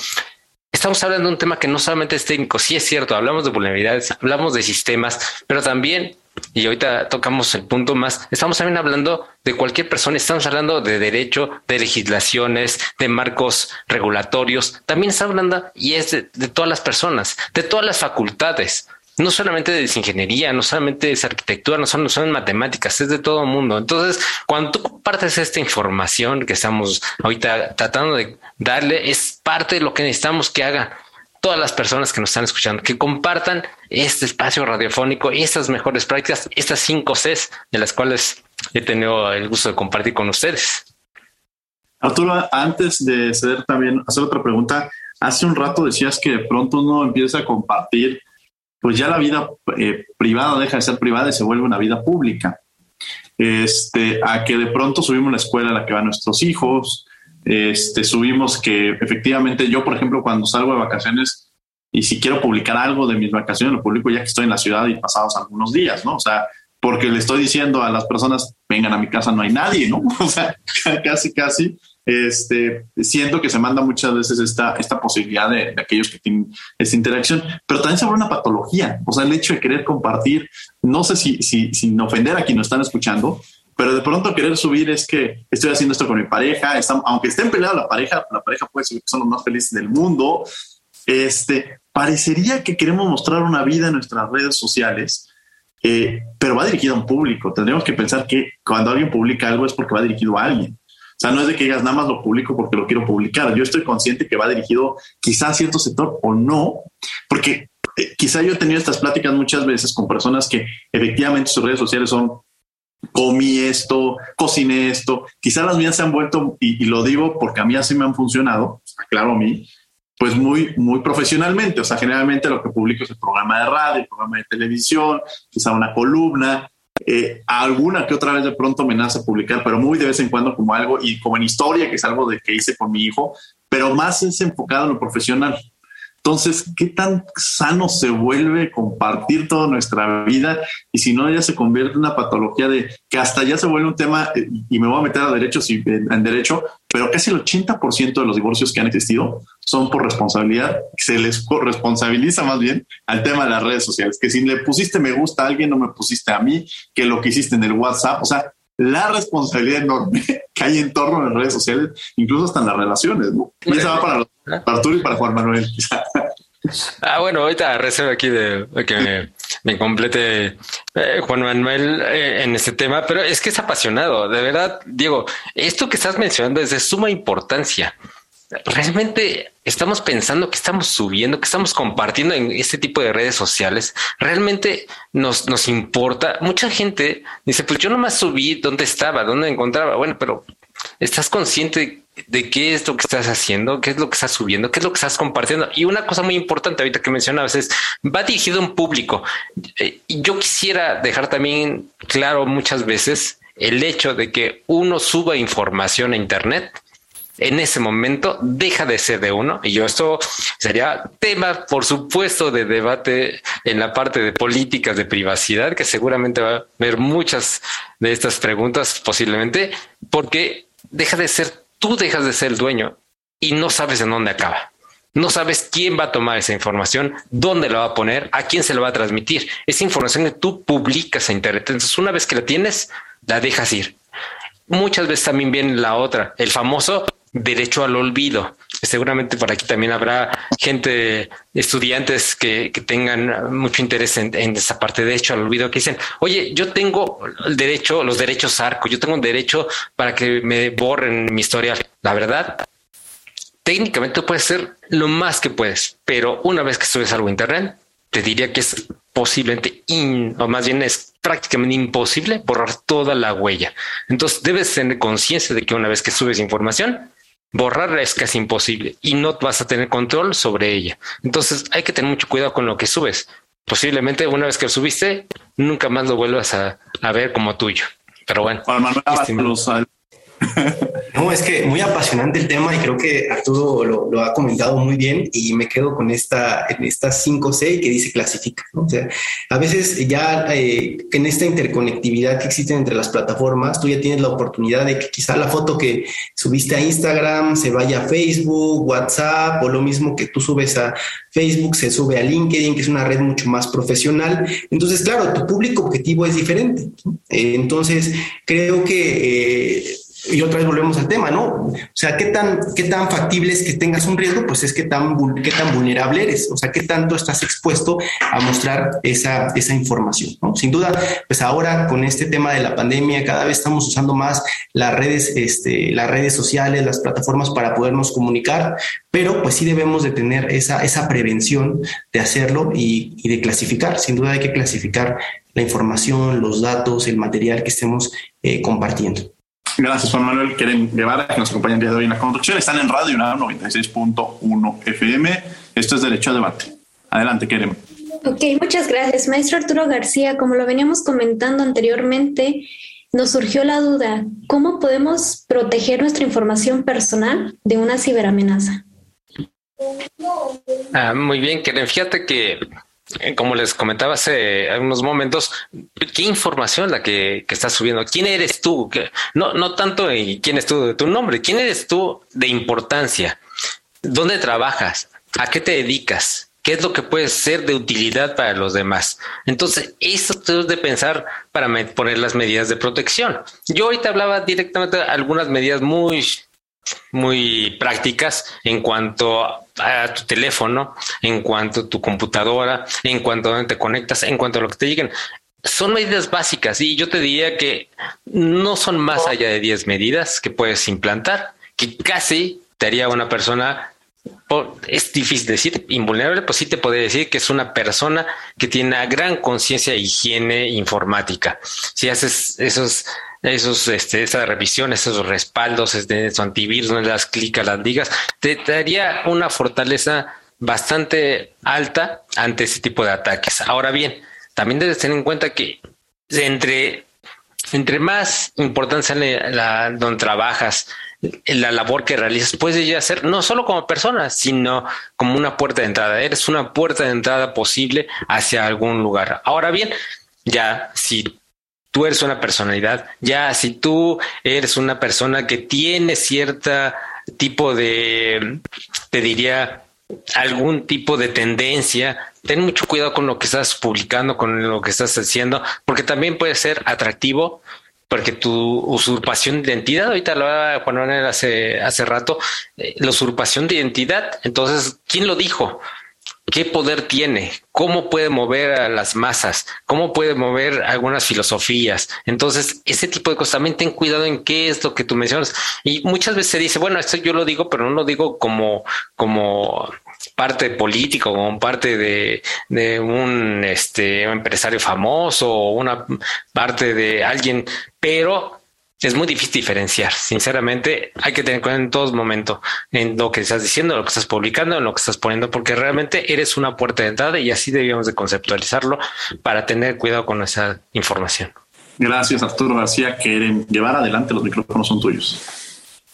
Estamos hablando de un tema que no solamente es técnico, sí es cierto, hablamos de vulnerabilidades, hablamos de sistemas, pero también y ahorita tocamos el punto más, estamos también hablando de cualquier persona, estamos hablando de derecho, de legislaciones, de marcos regulatorios, también estamos hablando y es de, todas las personas, de todas las facultades, no solamente de ingeniería, no solamente de arquitectura, no son, son matemáticas, es de todo el mundo. Entonces, cuando tú compartes esta información que estamos ahorita tratando de darle, es parte de lo que necesitamos que haga todas las personas que nos están escuchando, que compartan este espacio radiofónico estas mejores prácticas, estas cinco Cs de las cuales he tenido el gusto de compartir con ustedes. Arturo, antes de hacer también hacer otra pregunta, hace un rato decías que de pronto uno empieza a compartir, pues ya la vida eh, privada deja de ser privada y se vuelve una vida pública. Este, a que de pronto subimos la escuela a la que van nuestros hijos, este, subimos que efectivamente yo, por ejemplo, cuando salgo de vacaciones y si quiero publicar algo de mis vacaciones, lo publico ya que estoy en la ciudad y pasados algunos días, ¿no? O sea, porque le estoy diciendo a las personas, vengan a mi casa, no hay nadie, ¿no? <laughs> O sea, casi, casi, este, siento que se manda muchas veces esta, esta posibilidad de, aquellos que tienen esta interacción, pero también se vuelve una patología, o sea, el hecho de querer compartir, no sé si, si sin ofender a quien nos están escuchando, pero de pronto querer subir es que estoy haciendo esto con mi pareja, aunque estén peleados la pareja, la pareja puede son los más felices del mundo, este, parecería que queremos mostrar una vida en nuestras redes sociales, eh, pero va dirigido a un público. Tendríamos que pensar que cuando alguien publica algo es porque va dirigido a alguien. O sea, no es de que digas nada más lo publico porque lo quiero publicar. Yo estoy consciente que va dirigido quizá a cierto sector o no, porque eh, quizá yo he tenido estas pláticas muchas veces con personas que efectivamente sus redes sociales son comí esto, cociné esto. Quizá las mías se han vuelto, y, lo digo porque a mí así me han funcionado, claro a mí, pues muy, muy profesionalmente. O sea, generalmente lo que publico es el programa de radio, el programa de televisión, quizá una columna, eh, alguna que otra vez de pronto me nace publicar, pero muy de vez en cuando como algo, y como en historia, que es algo de que hice con mi hijo, pero más es enfocado en lo profesional. Entonces, ¿qué tan sano se vuelve compartir toda nuestra vida? Y si no, ya se convierte en una patología de que hasta ya se vuelve un tema, eh, y me voy a meter a derechos y en derecho, pero casi el 80% de los divorcios que han existido son por responsabilidad, se les responsabiliza más bien al tema de las redes sociales, que si le pusiste me gusta a alguien, no me pusiste a mí, que lo que hiciste en el WhatsApp, o sea, la responsabilidad enorme <laughs> que hay en torno a las redes sociales, incluso hasta en las relaciones, ¿no? Y eso va para, para <laughs> Arturo y para Juan Manuel. Ah, bueno, ahorita reservo aquí de, que me, complete eh, Juan Manuel eh, en este tema, pero es que es apasionado, de verdad, Diego, esto que estás mencionando es de suma importancia. Realmente estamos pensando que estamos subiendo, que estamos compartiendo en este tipo de redes sociales. Realmente nos, nos importa. Mucha gente dice, pues yo nomás subí dónde estaba, dónde encontraba. Bueno, pero estás consciente de qué es lo que estás haciendo, qué es lo que estás subiendo, qué es lo que estás compartiendo. Y una cosa muy importante ahorita que mencionabas es, va dirigido a un público. Eh, yo quisiera dejar también claro muchas veces el hecho de que uno suba información a Internet. En ese momento deja de ser de uno. Y yo esto sería tema, por supuesto, de debate en la parte de políticas de privacidad, que seguramente va a haber muchas de estas preguntas posiblemente, porque deja de ser tú dejas de ser el dueño y no sabes en dónde acaba. No sabes quién va a tomar esa información, dónde la va a poner, a quién se la va a transmitir. Esa información que tú publicas a Internet. Entonces, una vez que la tienes, la dejas ir. Muchas veces también viene la otra, el famoso derecho al olvido. Seguramente por aquí también habrá gente, estudiantes que, tengan mucho interés en, esa parte de derecho al olvido, que dicen, oye, yo tengo el derecho, los derechos arco, yo tengo derecho para que me borren mi historial. La verdad, técnicamente puedes hacer lo más que puedes, pero una vez que subes algo a internet, te diría que es posiblemente, o más bien es prácticamente imposible borrar toda la huella. Entonces debes tener conciencia de que una vez que subes información, borrarla es casi imposible y no vas a tener control sobre ella. Entonces hay que tener mucho cuidado con lo que subes. Posiblemente una vez que lo subiste, nunca más lo vuelvas a, ver como tuyo. Pero bueno. No, es que muy apasionante el tema y creo que Arturo lo, ha comentado muy bien y me quedo con esta, en esta 5C que dice clasifica. O sea, a veces ya eh, en esta interconectividad que existe entre las plataformas, tú ya tienes la oportunidad de que quizá la foto que subiste a Instagram se vaya a Facebook, WhatsApp o lo mismo que tú subes a Facebook se sube a LinkedIn, que es una red mucho más profesional. Entonces, claro, tu público objetivo es diferente. entonces, creo que... Eh, y otra vez volvemos al tema, ¿no? O sea, ¿qué tan, qué tan factible es que tengas un riesgo? Pues es que tan, qué tan vulnerable eres, o sea, qué tanto estás expuesto a mostrar esa, esa información, ¿no? Sin duda, pues ahora con este tema de la pandemia, cada vez estamos usando más las redes, este, las redes sociales, las plataformas para podernos comunicar, pero pues sí debemos de tener esa, esa prevención de hacerlo y, de clasificar. Sin duda hay que clasificar la información, los datos, el material que estemos eh, compartiendo. Gracias, Juan Manuel Queren Guevara, que nos acompaña el día de hoy en la conducción. Están en Radio UNAM 96.1 FM. Esto es Derecho a Debate. Adelante, Keren. Ok, muchas gracias. Maestro Arturo García, como lo veníamos comentando anteriormente, nos surgió la duda, ¿cómo podemos proteger nuestra información personal de una ciberamenaza? Ah, muy bien, Keren. Fíjate que como les comentaba hace unos momentos, ¿qué información la que, que estás subiendo? ¿Quién eres tú? No, no tanto en quién es tú tu nombre, ¿quién eres tú de importancia? ¿Dónde trabajas? ¿A qué te dedicas? ¿Qué es lo que puede ser de utilidad para los demás? Entonces, eso debes de pensar para poner las medidas de protección. Yo ahorita hablaba directamente de algunas medidas muy muy prácticas en cuanto a tu teléfono, en cuanto a tu computadora, en cuanto a dónde te conectas, en cuanto a lo que te lleguen. Son medidas básicas y yo te diría que no son más allá de 10 medidas que puedes implantar, que casi te haría una persona es difícil decir invulnerable, pues sí te podría decir que es una persona que tiene una gran conciencia de higiene informática. Si haces esos esos, este, esa revisión, esos respaldos, este, su antivirus, no le das clic a las ligas, te daría una fortaleza bastante alta ante ese tipo de ataques. Ahora bien, también debes tener en cuenta que entre, entre más importancia la, donde trabajas, la labor que realizas, puedes ya ser no solo como persona, sino como una puerta de entrada. Eres una puerta de entrada posible hacia algún lugar. Ahora bien, ya si tú eres una personalidad, ya si tú eres una persona que tiene cierta tipo de, te diría, algún tipo de tendencia, ten mucho cuidado con lo que estás publicando, con lo que estás haciendo, porque también puede ser atractivo, porque tu usurpación de identidad, ahorita lo hablaba Juan Manuel hace, hace rato, eh, la usurpación de identidad, entonces, ¿quién lo dijo? qué poder tiene, cómo puede mover a las masas, cómo puede mover algunas filosofías. Entonces, ese tipo de cosas, también ten cuidado en qué es lo que tú mencionas. Y muchas veces se dice, bueno, esto yo lo digo, pero no lo digo como, como parte político, como parte de, de un este, empresario famoso o una parte de alguien, pero es muy difícil diferenciar. Sinceramente, hay que tener cuidado en todo momento en lo que estás diciendo, lo que estás publicando, en lo que estás poniendo, porque realmente eres una puerta de entrada y así debíamos de conceptualizarlo para tener cuidado con esa información. Gracias, Arturo García. Quieren llevar adelante los micrófonos son tuyos.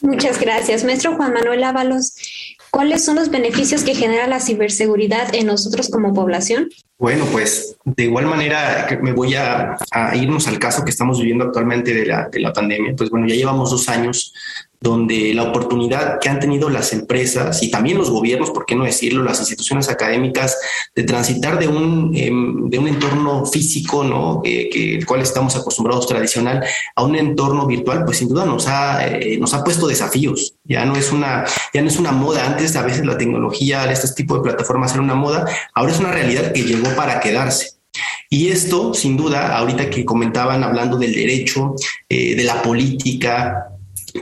Muchas gracias, maestro Juan Manuel Ábalos. ¿Cuáles son los beneficios que genera la ciberseguridad en nosotros como población? Bueno, pues de igual manera me voy a, irnos al caso que estamos viviendo actualmente de la, de la pandemia. Pues bueno, ya llevamos dos años donde la oportunidad que han tenido las empresas y también los gobiernos, por qué no decirlo, las instituciones académicas, de transitar de un, em, de un entorno físico, ¿no? que el cual estamos acostumbrados tradicional, a un entorno virtual, pues sin duda nos ha, eh, nos ha puesto desafíos. Ya no es una, ya no es una moda. Antes a veces la tecnología, este tipo de plataformas era una moda. Ahora es una realidad que llegó para quedarse. Y esto, sin duda, ahorita que comentaban hablando del derecho, eh, de la política,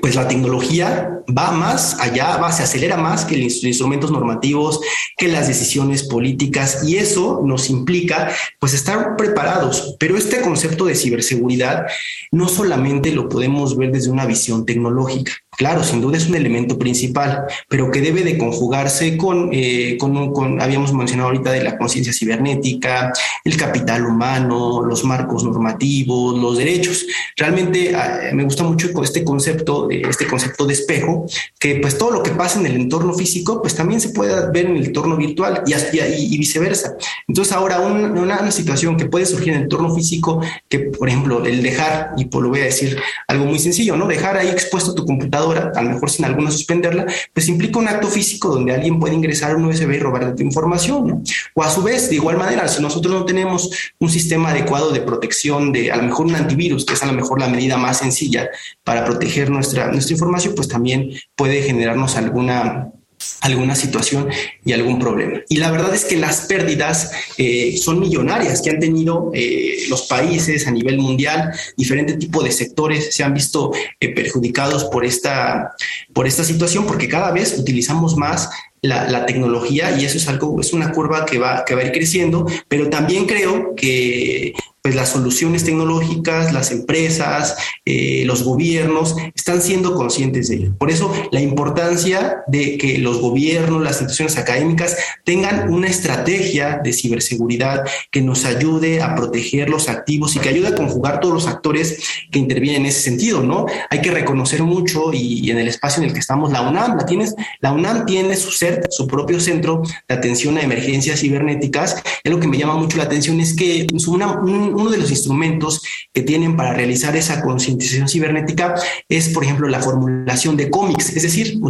pues la tecnología va más allá, va, se acelera más que los instrumentos normativos, que las decisiones políticas y eso nos implica pues estar preparados. Pero este concepto de ciberseguridad no solamente lo podemos ver desde una visión tecnológica. Claro, sin duda es un elemento principal, pero que debe de conjugarse con, eh, con, con habíamos mencionado ahorita de la conciencia cibernética, el capital humano, los marcos normativos, los derechos. Realmente ah, me gusta mucho este concepto, este concepto de espejo, que pues todo lo que pasa en el entorno físico, pues también se puede ver en el entorno virtual y, y, y viceversa. Entonces ahora una, una, situación que puede surgir en el entorno físico, que por ejemplo el dejar, y por lo voy a decir algo muy sencillo, ¿no? Dejar ahí expuesto tu computador computadora, a lo mejor sin alguna suspenderla, pues implica un acto físico donde alguien puede ingresar un USB y robar tu información, ¿no? O a su vez, de igual manera, si nosotros no tenemos un sistema adecuado de protección de a lo mejor un antivirus, que es a lo mejor la medida más sencilla para proteger nuestra, nuestra información, pues también puede generarnos alguna alguna situación y algún problema. Y la verdad es que las pérdidas eh, son millonarias que han tenido eh, los países a nivel mundial, diferente tipo de sectores se han visto eh, perjudicados por esta, por esta situación porque cada vez utilizamos más la, la, tecnología y eso es algo, es una curva que va, que va a ir creciendo, pero también creo que pues las soluciones tecnológicas, las empresas, eh, los gobiernos están siendo conscientes de ello. Por eso la importancia de que los gobiernos, las instituciones académicas tengan una estrategia de ciberseguridad que nos ayude a proteger los activos y que ayude a conjugar todos los actores que intervienen en ese sentido, ¿no? Hay que reconocer mucho y, en el espacio en el que estamos, la UNAM, la tienes, la UNAM tiene su CERT, su propio centro de atención a emergencias cibernéticas. Y lo que me llama mucho la atención es que una, un, uno de los instrumentos que tienen para realizar esa concientización cibernética es, por ejemplo, la formulación de cómics, es decir,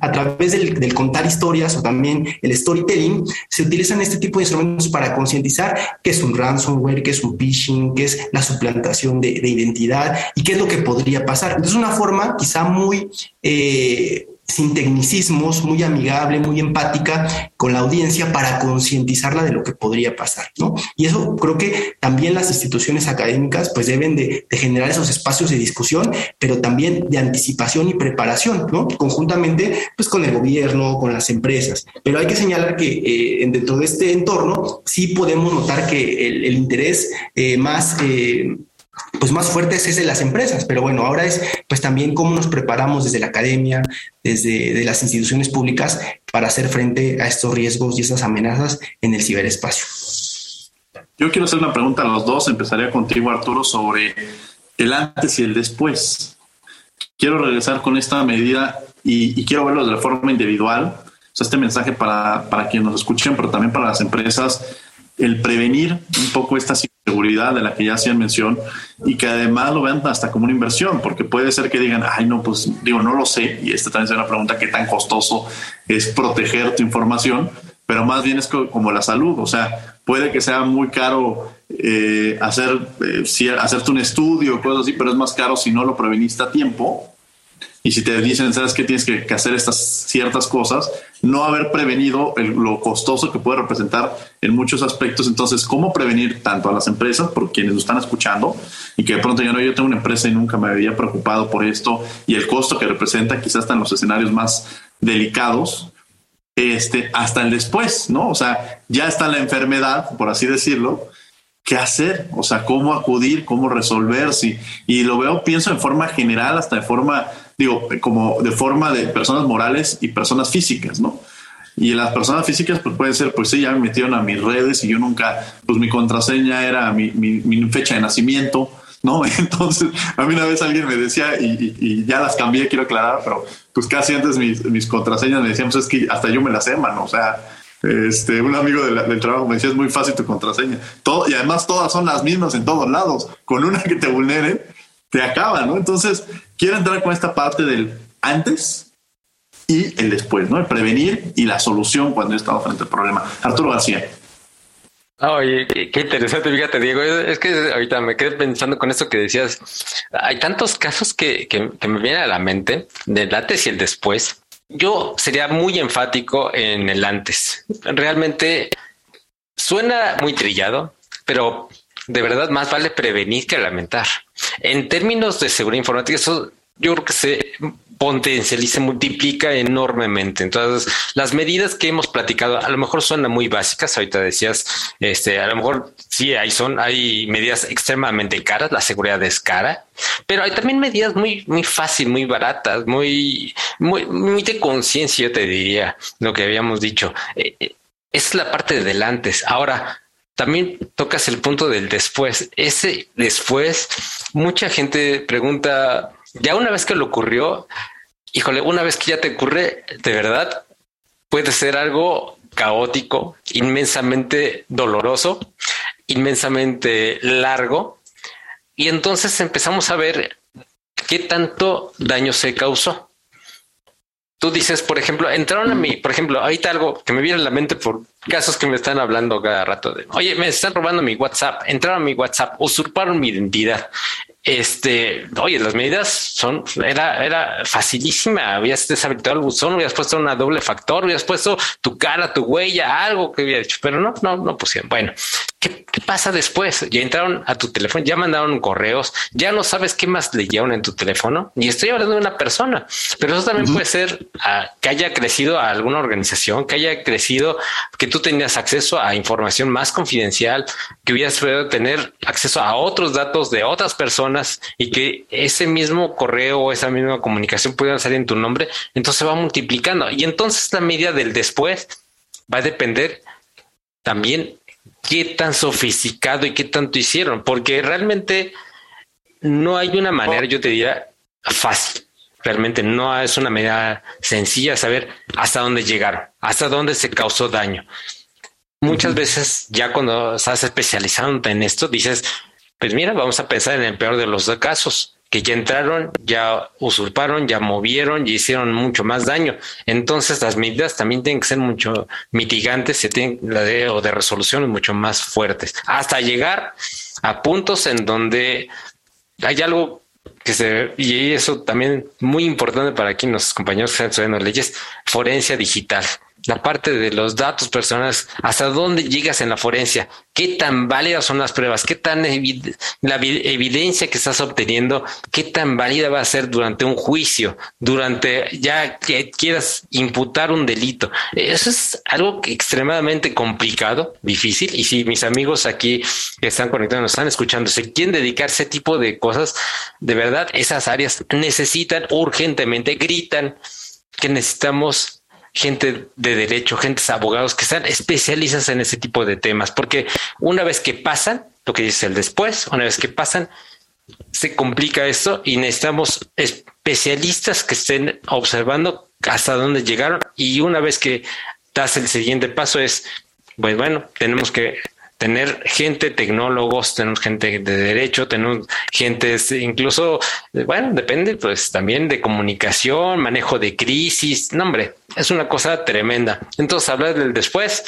a través del, contar historias o también el storytelling, se utilizan este tipo de instrumentos para concientizar qué es un ransomware, qué es un phishing, qué es la suplantación de, identidad y qué es lo que podría pasar. Es una forma quizá muy... Eh, sin tecnicismos, muy amigable, muy empática con la audiencia para concientizarla de lo que podría pasar, ¿no? Y eso creo que también las instituciones académicas pues deben de, generar esos espacios de discusión, pero también de anticipación y preparación, ¿no? Conjuntamente pues con el gobierno, con las empresas. Pero hay que señalar que eh, dentro de este entorno sí podemos notar que el, interés eh, más... Eh, pues más fuertes es de las empresas, pero bueno, ahora es pues también cómo nos preparamos desde la academia, desde de las instituciones públicas para hacer frente a estos riesgos y estas amenazas en el ciberespacio. Yo quiero hacer una pregunta a los dos, empezaría contigo Arturo sobre el antes y el después. Quiero regresar con esta medida y, quiero verlo de forma individual, este mensaje para, para quienes nos escuchen, pero también para las empresas, el prevenir un poco esta seguridad de la que ya hacían mención y que además lo vean hasta como una inversión, porque puede ser que digan, ay, no, pues digo, no lo sé, y esta también es una pregunta, ¿qué tan costoso es proteger tu información? Pero más bien es como la salud, o sea, puede que sea muy caro eh, hacer, eh, hacerte un estudio, cosas así, pero es más caro si no lo preveniste a tiempo y si te dicen, sabes que tienes que, hacer estas ciertas cosas, no haber prevenido lo costoso que puede representar en muchos aspectos. Entonces, ¿cómo prevenir tanto a las empresas, por quienes lo están escuchando, y que de pronto ya no, yo tengo una empresa y nunca me había preocupado por esto, y el costo que representa quizás hasta en los escenarios más delicados, este, hasta el después, ¿no? O sea, ya está la enfermedad, por así decirlo, qué hacer, o sea, cómo acudir, cómo resolver, sí. Y lo veo, pienso en forma general, hasta de forma digo, como de forma de personas morales y personas físicas, ¿no? Y las personas físicas, pues pueden ser, pues sí, ya me metieron a mis redes y yo nunca, pues mi contraseña era mi, mi, fecha de nacimiento, ¿no? <laughs> Entonces, a mí una vez alguien me decía, y, ya las cambié, quiero aclarar, pero pues casi antes mis, mis contraseñas me decían, pues es que hasta yo me las sé, mano, o sea, este, un amigo del trabajo me decía, es muy fácil tu contraseña. Todo, y además todas son las mismas en todos lados. Con una que te vulnere, te acaba, ¿no? Entonces, quiero entrar con esta parte del antes y el después, ¿no? El prevenir y la solución cuando he estado frente al problema. Arturo García. Oye, qué interesante, fíjate, Diego. Es que ahorita me quedé pensando con esto que decías. Hay tantos casos que, que, me vienen a la mente del antes y el después. Yo sería muy enfático en el antes. Realmente suena muy trillado, pero de verdad más vale prevenir que lamentar. En términos de seguridad informática, eso yo creo que se potencializa, se multiplica enormemente. Entonces, las medidas que hemos platicado a lo mejor suenan muy básicas. Ahorita decías, este, a lo mejor sí, hay son, hay medidas extremadamente caras. La seguridad es cara, pero hay también medidas muy, muy fáciles, muy baratas, muy, muy, de conciencia, yo te diría lo que habíamos dicho. Eh, eh, es la parte de delante. Ahora, también tocas el punto del después. Ese después, mucha gente pregunta, ya una vez que lo ocurrió, híjole, una vez que ya te ocurre, de verdad, puede ser algo caótico, inmensamente doloroso, inmensamente largo. Y entonces empezamos a ver qué tanto daño se causó. tú dices, por ejemplo, entraron a mí, por ejemplo, ahorita algo que me viene a la mente por casos que me están hablando cada rato de, oye, me están robando mi WhatsApp, entraron a mi WhatsApp, usurparon mi identidad. Este, oye, las medidas son, era, era facilísima. Habías deshabilitado el buzón, habías puesto una doble factor, habías puesto tu cara, tu huella, algo que había hecho, pero no, no, no pusieron. Bueno, ¿qué, pasa después? Ya entraron a tu teléfono, ya mandaron correos, ya no sabes qué más leyeron en tu teléfono. Y estoy hablando de una persona, pero eso también puede ser ah, que haya crecido a alguna organización, que haya crecido, que tú tenías acceso a información más confidencial, que hubieras podido tener acceso a otros datos de otras personas y que ese mismo correo o esa misma comunicación pueda salir en tu nombre, entonces va multiplicando. Y entonces la medida del después va a depender también qué tan sofisticado y qué tanto hicieron, porque realmente no hay una manera, yo te diría, fácil. Realmente no es una medida sencilla saber hasta dónde llegaron, hasta dónde se causó daño. Muchas veces ya cuando estás especializándote en esto, dices, pues mira, vamos a pensar en el peor de los casos, que ya entraron, ya usurparon, ya movieron y hicieron mucho más daño. Entonces las medidas también tienen que ser mucho mitigantes se tienen, de, o de resolución mucho más fuertes, hasta llegar a puntos en donde hay algo que se, y eso también muy importante para aquí los compañeros que están estudiando leyes, forencia digital la parte de los datos personales, hasta dónde llegas en la forencia, qué tan válidas son las pruebas, qué tan la evidencia que estás obteniendo, qué tan válida va a ser durante un juicio, durante ya que quieras imputar un delito. Eso es algo extremadamente complicado, difícil. Y si mis amigos aquí que están conectados, están escuchando, se quieren dedicar ese tipo de cosas, de verdad, esas áreas necesitan urgentemente, gritan que necesitamos gente de derecho, gentes abogados que sean especialistas en ese tipo de temas, porque una vez que pasan, lo que dice el después, una vez que pasan, se complica esto y necesitamos especialistas que estén observando hasta dónde llegaron y una vez que das el siguiente paso es, pues bueno, tenemos que tener gente, tecnólogos, tenemos gente de derecho, tenemos gente incluso, bueno, depende pues también de comunicación, manejo de crisis, no hombre, es una cosa tremenda. Entonces hablar del después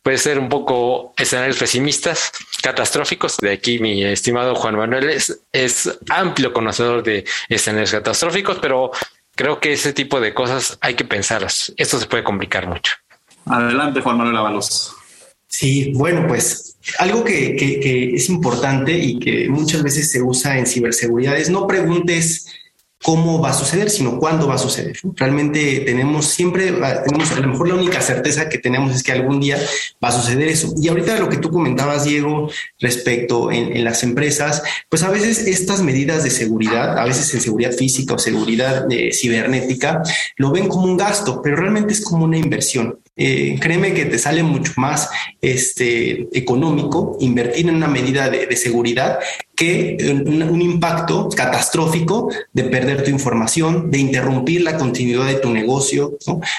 puede ser un poco escenarios pesimistas, catastróficos. De aquí mi estimado Juan Manuel es, es amplio conocedor de escenarios catastróficos, pero creo que ese tipo de cosas hay que pensarlas. Esto se puede complicar mucho. Adelante, Juan Manuel Avalos. Sí, bueno, pues algo que, que, es importante y que muchas veces se usa en ciberseguridad es no preguntes cómo va a suceder, sino cuándo va a suceder. Realmente tenemos siempre, tenemos a lo mejor la única certeza que tenemos es que algún día va a suceder eso. Y ahorita lo que tú comentabas, Diego, respecto en, las empresas, pues a veces estas medidas de seguridad, a veces en seguridad física o seguridad eh, cibernética, lo ven como un gasto, pero realmente es como una inversión. Eh, créeme que te sale mucho más este, económico invertir en una medida de, seguridad que un, impacto catastrófico de perder tu información, de interrumpir la continuidad de tu negocio,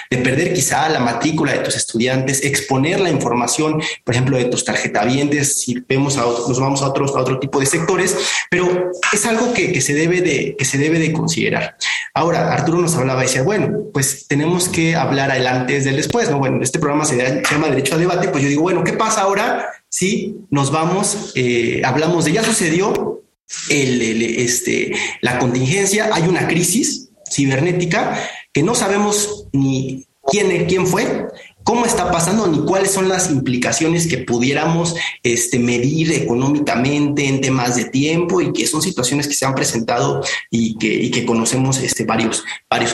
de perder quizá la matrícula de tus estudiantes, exponer la información, por ejemplo, de tus tarjetavientes, si vemos a nos vamos a otros a otro tipo de sectores, pero es algo que, se debe de que se debe de considerar. Ahora, Arturo nos hablaba y decía, bueno, pues tenemos que hablar el antes del después, ¿no? Bueno, este programa se llama Derecho a Debate, pues yo digo, bueno, ¿qué pasa ahora si nos vamos, eh, hablamos de ya sucedió el, este, la contingencia, hay una crisis cibernética que no sabemos ni quién, quién fue, cómo está pasando ni cuáles son las implicaciones que pudiéramos este, medir económicamente en temas de tiempo y que son situaciones que se han presentado y que, conocemos este, varios,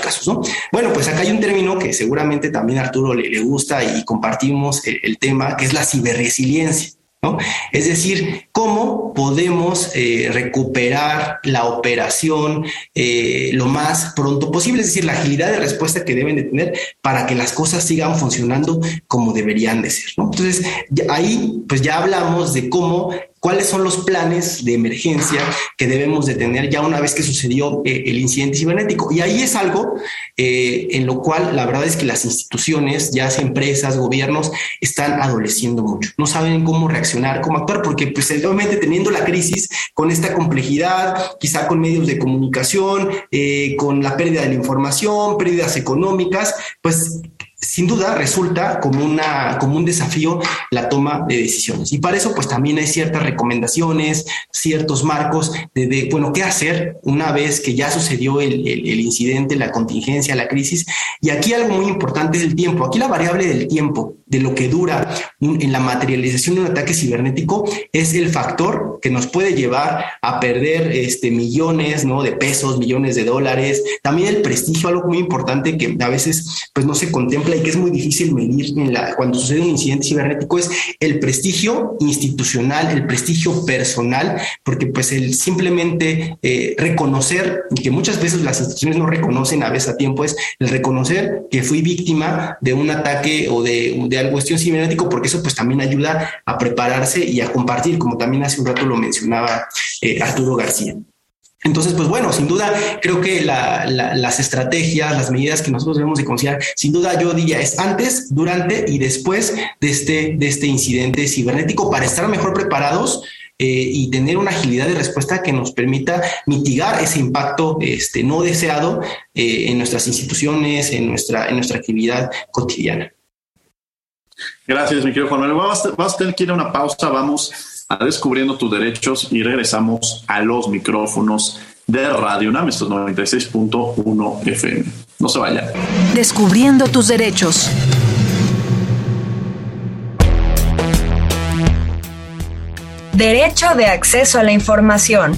casos. ¿no? Bueno, pues acá hay un término que seguramente también a Arturo le, gusta y compartimos el tema, que es la ciberresiliencia. Es decir, cómo podemos eh, recuperar la operación eh, lo más pronto posible, es decir, la agilidad de respuesta que deben de tener para que las cosas sigan funcionando como deberían de ser. Entonces, ahí pues ya hablamos de cómo cuáles son los planes de emergencia que debemos de tener ya una vez que sucedió eh, el incidente cibernético. Y ahí es algo eh, en lo cual la verdad es que las instituciones, ya sea empresas, gobiernos, están adoleciendo mucho. No saben cómo reaccionar, cómo actuar, porque pues obviamente teniendo la crisis con esta complejidad, quizá con medios de comunicación, eh, con la pérdida de la información, pérdidas económicas, pues sin duda resulta como, una, como un desafío la toma de decisiones. Y para eso, pues también hay ciertas recomendaciones, ciertos marcos de, bueno, qué hacer una vez que ya sucedió el, el, incidente, la contingencia, la crisis. Y aquí algo muy importante es el tiempo. Aquí la variable del tiempo, de lo que dura en la materialización de un ataque cibernético, es el factor que nos puede llevar a perder este, millones ¿no? de pesos, millones de dólares. También el prestigio, algo muy importante que a veces pues, no se contempla y que es muy difícil medir cuando sucede un incidente cibernético es el prestigio institucional, el prestigio personal, porque pues el simplemente eh, reconocer, que muchas veces las instituciones no reconocen a veces a tiempo, es el reconocer que fui víctima de un ataque o de, de algo cuestión cibernético, porque eso pues también ayuda a prepararse y a compartir, como también hace un rato lo mencionaba eh, Arturo García. Entonces, pues bueno, sin duda, creo que las estrategias, las medidas que nosotros debemos de considerar, sin duda yo diría es antes, durante y después de este, de este incidente cibernético para estar mejor preparados eh, y tener una agilidad de respuesta que nos permita mitigar ese impacto este, no deseado eh, en nuestras instituciones, en nuestra, en nuestra actividad cotidiana. Gracias, mi querido Juan Manuel. Vamos, a tener que ir a una pausa. Vamos a Descubriendo tus Derechos y regresamos a los micrófonos de Radio UNAM, estos 96.1 FM. No se vayan. Descubriendo tus derechos. Derecho de acceso a la información.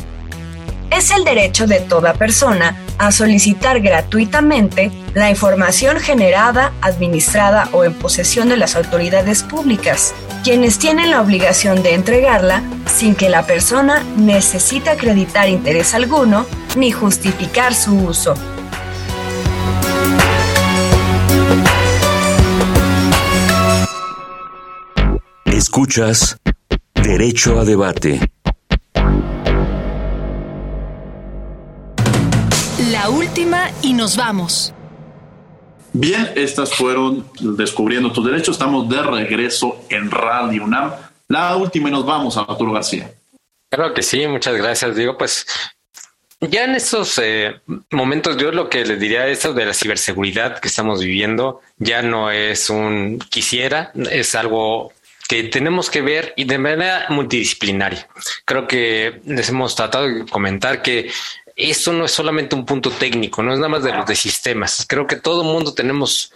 Es el derecho de toda persona a solicitar gratuitamente la información generada, administrada o en posesión de las autoridades públicas, quienes tienen la obligación de entregarla sin que la persona necesite acreditar interés alguno ni justificar su uso. Escuchas Derecho a Debate. Última y nos vamos. Bien, estas fueron Descubriendo tus derechos. Estamos de regreso en Radio UNAM. La última y nos vamos a Arturo García. Claro que sí, muchas gracias. Digo, pues ya en estos eh, momentos, yo lo que les diría esto de la ciberseguridad que estamos viviendo ya no es un quisiera, es algo que tenemos que ver y de manera multidisciplinaria. Creo que les hemos tratado de comentar que esto no es solamente un punto técnico, no es nada más de los de sistemas. Creo que todo el mundo tenemos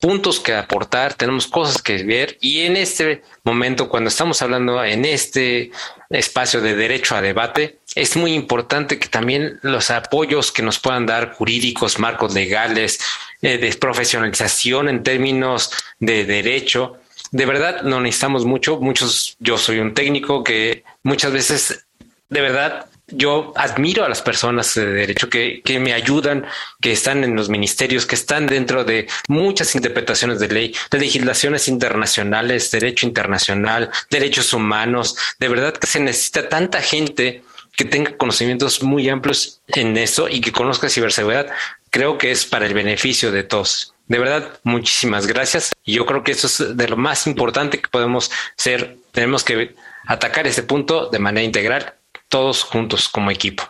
puntos que aportar, tenemos cosas que ver y en este momento, cuando estamos hablando en este espacio de derecho a debate, es muy importante que también los apoyos que nos puedan dar jurídicos, marcos legales, eh, de profesionalización en términos de derecho, de verdad no necesitamos mucho. Muchos, yo soy un técnico que muchas veces de verdad yo admiro a las personas de derecho que, que, me ayudan, que están en los ministerios, que están dentro de muchas interpretaciones de ley, de legislaciones internacionales, derecho internacional, derechos humanos. De verdad que se necesita tanta gente que tenga conocimientos muy amplios en eso y que conozca ciberseguridad. Creo que es para el beneficio de todos. De verdad, muchísimas gracias. Yo creo que eso es de lo más importante que podemos ser. Tenemos que atacar ese punto de manera integral todos juntos como equipo.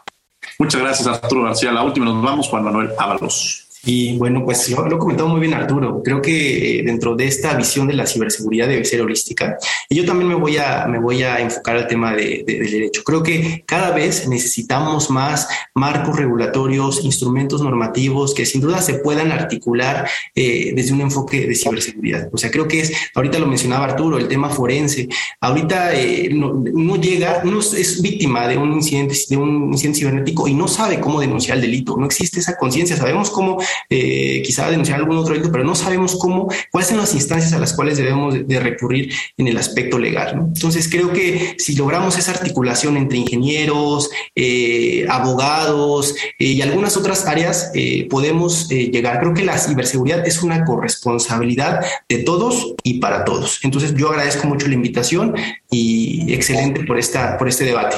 Muchas gracias, Arturo García. La última nos vamos, Juan Manuel Ábalos. Y bueno, pues lo, ha comentado muy bien Arturo. Creo que eh, dentro de esta visión de la ciberseguridad debe ser holística. Y yo también me voy a, me voy a enfocar al tema de, del derecho. Creo que cada vez necesitamos más marcos regulatorios, instrumentos normativos que sin duda se puedan articular eh, desde un enfoque de ciberseguridad. O sea, creo que es, ahorita lo mencionaba Arturo, el tema forense. Ahorita eh, uno llega, uno es víctima de un incidente, de un incidente cibernético y no sabe cómo denunciar el delito. No existe esa conciencia. Sabemos cómo eh, quizá denunciar algún otro delito, pero no sabemos cómo, cuáles son las instancias a las cuales debemos de, recurrir en el aspecto legal. Entonces, creo que si logramos esa articulación entre ingenieros, eh, abogados y algunas otras áreas, podemos llegar. Creo que la ciberseguridad es una corresponsabilidad de todos y para todos. Entonces, yo agradezco mucho la invitación y excelente por, esta, por este debate.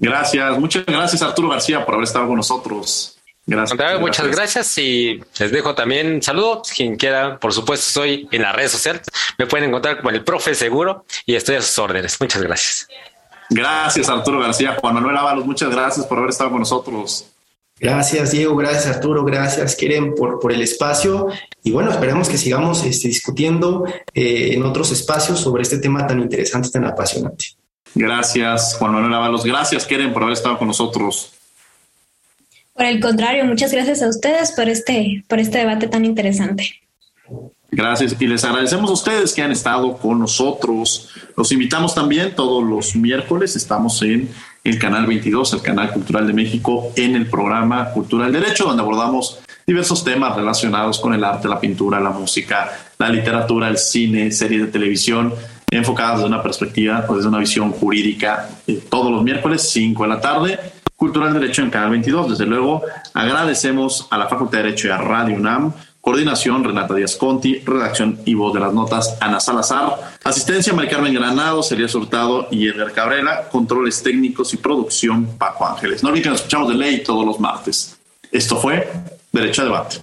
Gracias, muchas gracias Arturo García por haber estado con nosotros. Gracias. Muchas gracias y les dejo también un saludo. Quien quiera, por supuesto, estoy en las redes sociales. Me pueden encontrar como el profe seguro y estoy a sus órdenes. Muchas gracias. Gracias, Arturo García. Juan Manuel Ábalos, muchas gracias por haber estado con nosotros. Gracias, Diego. Gracias, Arturo. Gracias, Keren, por, por el espacio. Y bueno, esperamos que sigamos este, discutiendo eh, en otros espacios sobre este tema tan interesante, tan apasionante. Gracias, Juan Manuel Ábalos. Gracias, Keren, por haber estado con nosotros. Por el contrario, muchas gracias a ustedes por este, por este debate tan interesante. Gracias y les agradecemos a ustedes que han estado con nosotros. Los invitamos también todos los miércoles, estamos en el canal 22, el canal cultural de México, en el programa Cultura del Derecho, donde abordamos diversos temas relacionados con el arte, la pintura, la música, la literatura, el cine, series de televisión, enfocadas desde una perspectiva o desde una visión jurídica, eh, todos los miércoles, 5 de la tarde. Cultural Derecho en Canal 22. Desde luego, agradecemos a la Facultad de Derecho y a Radio UNAM Coordinación, Renata Díaz Conti. Redacción y voz de las notas, Ana Salazar. Asistencia, Mari Carmen Granado, Celia Hurtado y Edgar Cabrera. Controles técnicos y producción, Paco Ángeles. No olviden que nos escuchamos de ley todos los martes. Esto fue Derecho a Debate.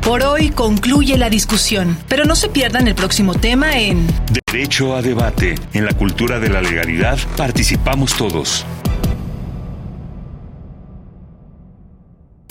Por hoy concluye la discusión, pero no se pierdan el próximo tema en Derecho a Debate. En la cultura de la legalidad participamos todos.